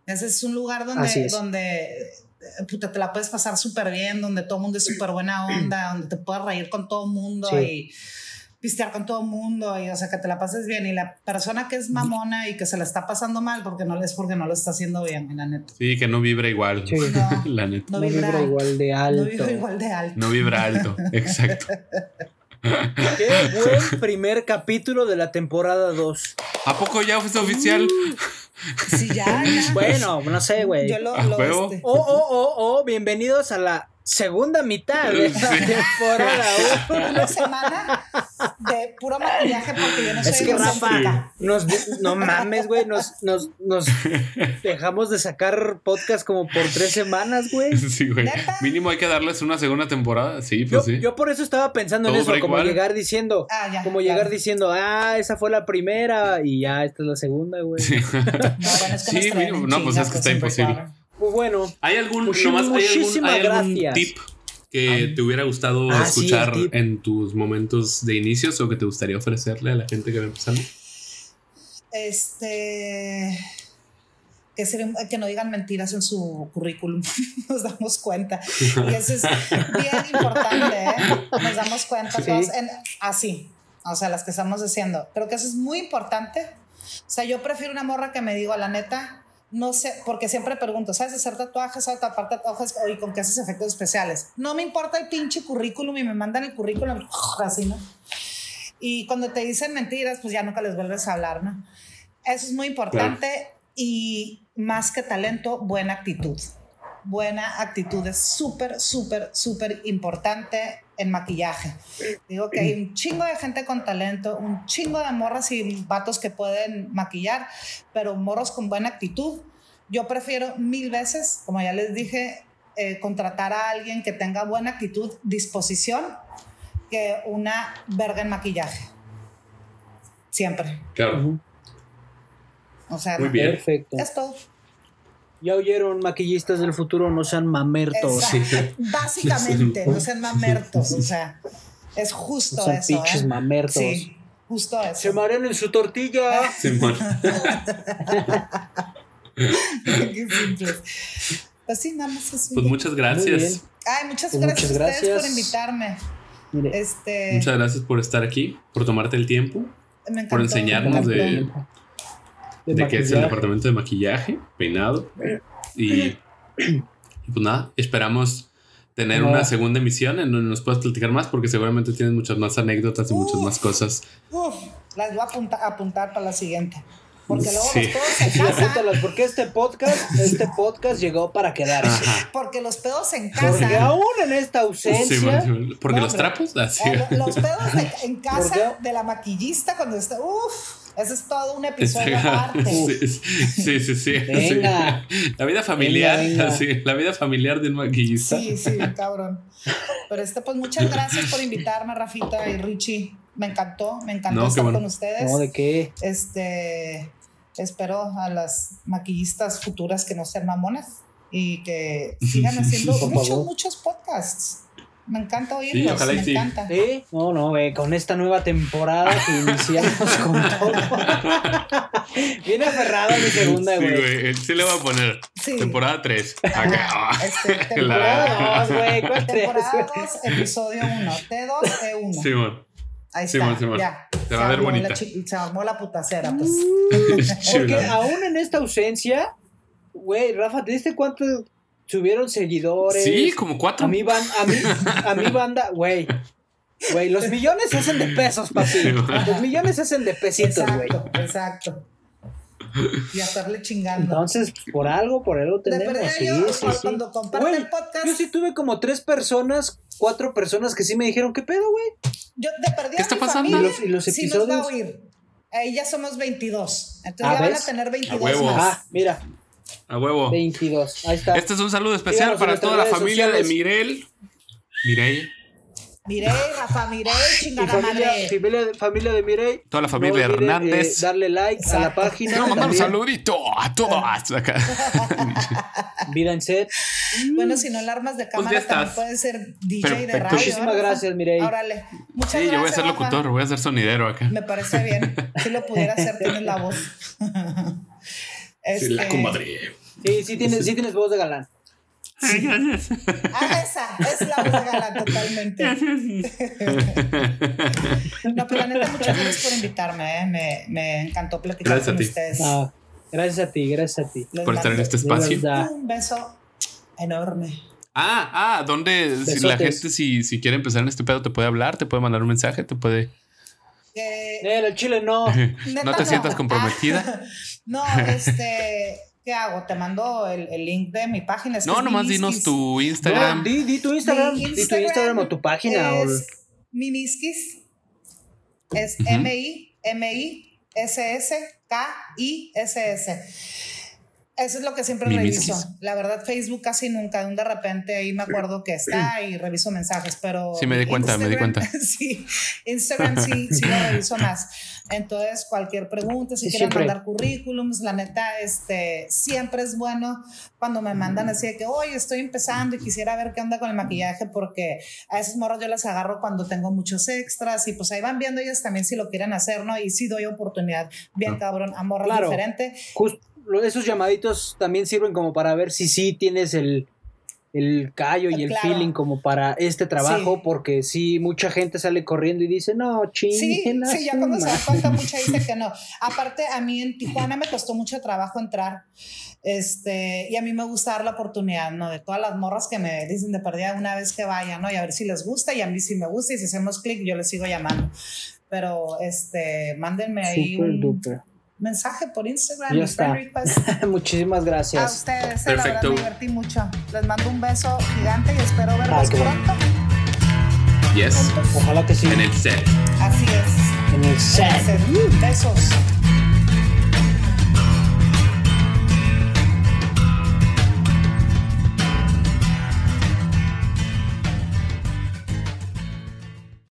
Ese es un lugar donde, donde eh, puta, te la puedes pasar súper bien, donde todo el mundo es súper buena onda, donde te puedes reír con todo el mundo
Sí.
y pistear con todo el mundo, y o sea, que te la pases bien. Y la persona que es mamona y que se la está pasando mal, porque no es porque no lo está haciendo bien, la neta.
Sí, que no vibra igual.
Sí.
No,
La neta.
no
no
vibra,
vibra igual de alto.
no vibra igual de alto.
No vibra alto. Exacto.
Qué buen primer capítulo de la temporada 2.
¿A poco ya fue oficial?
Sí, ya, ya.
Bueno, no sé, güey.
Yo lo,
¿A
lo, este,
Oh, oh, oh, oh, bienvenidos a la segunda mitad de la
Sí.
temporada 1.
una semana de puro maquillaje porque yo no soy
Es que Rafa, nos, no mames, güey, nos, nos, nos dejamos de sacar podcast como por tres semanas, güey.
Sí, güey. Mínimo hay que darles una segunda temporada. Sí,
Yo,
pues sí.
yo por eso estaba pensando en eso, como
igual.
llegar diciendo,
Ah, ya,
como
claro.
llegar diciendo, ah, esa fue la primera y ya esta es la segunda, güey.
Sí.
No, bueno, es que
Sí, mínimo. No, pues es que está
siempre
imposible.
Pues bueno,
¿Hay algún,
Muchi-
nomás, hay algún, hay algún
gracias.
tip que te hubiera gustado
Ah, sí,
escuchar
tip.
en tus momentos de inicios o que te gustaría ofrecerle a la gente que va empezando?
Este. Que, sería- que no digan mentiras en su currículum, nos damos cuenta. Y eso es bien importante, ¿eh? Nos damos cuenta
Sí.
todos en- así, o sea, las que estamos haciendo. Creo que eso es muy importante. O sea, yo prefiero una morra que me diga la neta, no sé, porque siempre pregunto, ¿sabes hacer tatuajes? ¿Sabes tapar tatuajes? ¿Y con qué haces efectos especiales? No me importa el pinche currículum y me mandan el currículum así, ¿no? Y cuando te dicen mentiras, pues ya nunca les vuelves a hablar, ¿no? Eso es muy importante y más que talento, buena actitud. Buena actitud es súper, súper, súper importante en maquillaje. Digo que hay un chingo de gente con talento, un chingo de morras y vatos que pueden maquillar, pero morros con buena actitud. Yo prefiero mil veces, como ya les dije, eh, contratar a alguien que tenga buena actitud, disposición, que una verga en maquillaje. Siempre.
Claro.
O sea,
Muy bien.
perfecto.
es todo.
Ya oyeron, maquillistas del futuro, no sean mamertos.
Exacto. Básicamente, no sean mamertos, o sea, es justo
No sean
eso.
pinches
¿eh?
mamertos.
Sí, justo eso.
Se marean en su tortilla.
Simón.
Qué simples. Pues sí, nada más eso.
Pues muchas
Muy bien.
gracias.
Ay, muchas
Pues
gracias,
muchas
a ustedes
gracias.
por invitarme.
Mire,
Este,
Muchas gracias por estar aquí, por tomarte el tiempo,
me
por enseñarnos
me
de.
De
de que es el departamento de maquillaje, peinado. Y, y pues nada, esperamos tener
No.
una segunda emisión en donde nos puedas platicar más, porque seguramente tienes muchas más anécdotas y muchas
Uf.
más cosas.
Uf, las voy a apunta- apuntar para la siguiente. Porque luego
Sí.
los pedos en
Sí,
casa.
apúntalas, porque este podcast, este podcast llegó para quedarse.
Ajá.
Porque los pedos en
Porque
casa.
aún en esta ausencia,
Simón. Porque
No,
los trapos, así.
eh, lo- los pedos de- en
¿Por
casa de la maquillista cuando está. Uf, ese es todo un episodio aparte.
Sí, sí, sí, sí.
Venga.
Sí. La vida familiar,
Venga, venga.
así, la vida familiar de un maquillista.
Sí, sí, cabrón. Pero este, pues muchas gracias por invitarme, Rafita y Richie. Me encantó, me encantó
No,
estar
bueno.
con ustedes.
no, ¿de qué?
Este, espero a las maquillistas futuras que no sean mamonas y que sigan haciendo muchos, muchos podcasts. Me encanta oírlos,
ojalá y
me
sí.
encanta.
¿Sí? No, no, güey, con esta nueva temporada que iniciamos con todo. Viene aferrada mi segunda,
Sí,
güey.
güey. Sí le voy a poner.
Sí.
Temporada 3.
Ajá, este,
Temporada dos, güey, ¿cuál tres,
Temporada
güey?
2, episodio 1, T2, E1.
Simón.
Ahí está,
Simón, Simón.
ya.
Te va a ver
la
bonita.
se armó la putacera, pues.
Porque
Chula.
aún en esta ausencia, güey, Rafa, ¿te diste cuánto subieron seguidores?
Sí, como cuatro.
A mí van, a mí, a mí banda, güey. Güey, los millones se hacen de pesos, papi. Los millones se hacen de pesitos, güey.
Exacto, exacto. Y a estarle chingando.
Entonces, por algo, por algo tenemos. Sí,
yo,
sí, sí.
cuando comparte
Güey,
el podcast,
Yo sí tuve como tres personas, cuatro personas que sí me dijeron, ¿qué pedo, güey?
yo de perdida
¿Qué está
mi
pasando?
familia
¿Y los- y los
sí nos va a
episodios?
oír. Ahí ya somos 22. Entonces
Ah,
ya van
¿ves?
a tener 22
huevo.
más.
Ah, mira,
A huevo.
22. Ahí está.
Este es un saludo especial para toda la familia de
sociales.
Mirel. Mirel.
Miré, Rafa, miré,
Y
chingada
familia,
madre.
familia, familia de Mirey.
Toda la familia
no olviden,
Hernández.
eh, darle like a la
Exacto.
página.
Quiero mandar un saludito a todos. Acá.
Vida en set.
Bueno, si no alarmas de cámara,
Pues
también
estás.
puedes ser DJ de
Perfecto.
radio.
Muchísimas
Rafa.
gracias, Mirey.
Órale. Muchas
Sí,
gracias.
yo voy a ser
Rafa.
locutor, voy a ser sonidero acá.
Me parece bien. Si lo pudiera hacer, tienes la voz.
Sí, la
Este,
comadre.
Sí, sí tienes, sí tienes voz de galán.
Ah, esa, es la voz de galán totalmente. No, pero la neta, muchas gracias por invitarme, ¿eh? me, me encantó platicar
Gracias a
con
ti.
ustedes.
Gracias a ti, gracias a ti.
Les
Por estar en este espacio.
Un beso enorme.
Ah, ah, ¿dónde? Si la gente, si, si quiere empezar en este pedo, te puede hablar, te puede mandar un mensaje, te puede.
Eh,
el chile no.
neta,
¿No te sientas comprometida?
No, este, ¿qué hago? Te mando el, el link de mi página. es que
No,
es
nomás dinos tu Instagram.
No, di, di tu Instagram,
Mi
di tu Instagram o tu página. o-
Es Miniskis. Es
Ujú.
M-I-M-I-S-S-K-I-S-S. Eso es lo que siempre reviso. La verdad, Facebook casi nunca. De repente ahí me acuerdo que está y reviso mensajes, pero.
Sí, me di cuenta, me di
Instagram-
cuenta.
sí, Instagram sí, sí lo reviso más. Entonces, cualquier pregunta, si
Sí,
quieren
siempre.
mandar currículums, la neta, este, siempre es bueno cuando me mandan así de que, oye, estoy empezando y quisiera ver qué onda con el maquillaje, porque a esos morros yo las agarro cuando tengo muchos extras y pues ahí van viendo ellas también si lo quieren hacer, ¿no? Y sí doy oportunidad, bien cabrón, a morras
Claro.
diferentes.
Just- lo- esos llamaditos también sirven como para ver si sí tienes el, el callo y el
Claro.
feeling como para este trabajo,
Sí.
porque sí, mucha gente sale corriendo y dice, no,
Sí,
chinguen a
sí, ya cuando se da
madre".
cuenta, mucha dice que no. Aparte, a mí en Tijuana me costó mucho trabajo entrar. Este, y a mí me gusta dar la oportunidad, ¿no? De todas las morras que me dicen de perdida una vez que vayan, ¿no? Y a ver si les gusta, y a mí si me gusta, y si hacemos clic, yo les sigo llamando. Pero, este, mándenme ahí
Super
un
duper.
Mensaje por Instagram,
Ya está. Muchísimas
A
gracias.
ustedes, eh, la verdad
Perfecto.
me divertí mucho. Les mando un beso gigante y espero verlos
bueno.
pronto.
Yes.
Ojalá que sí.
En el set.
Así es.
En el set.
Besos.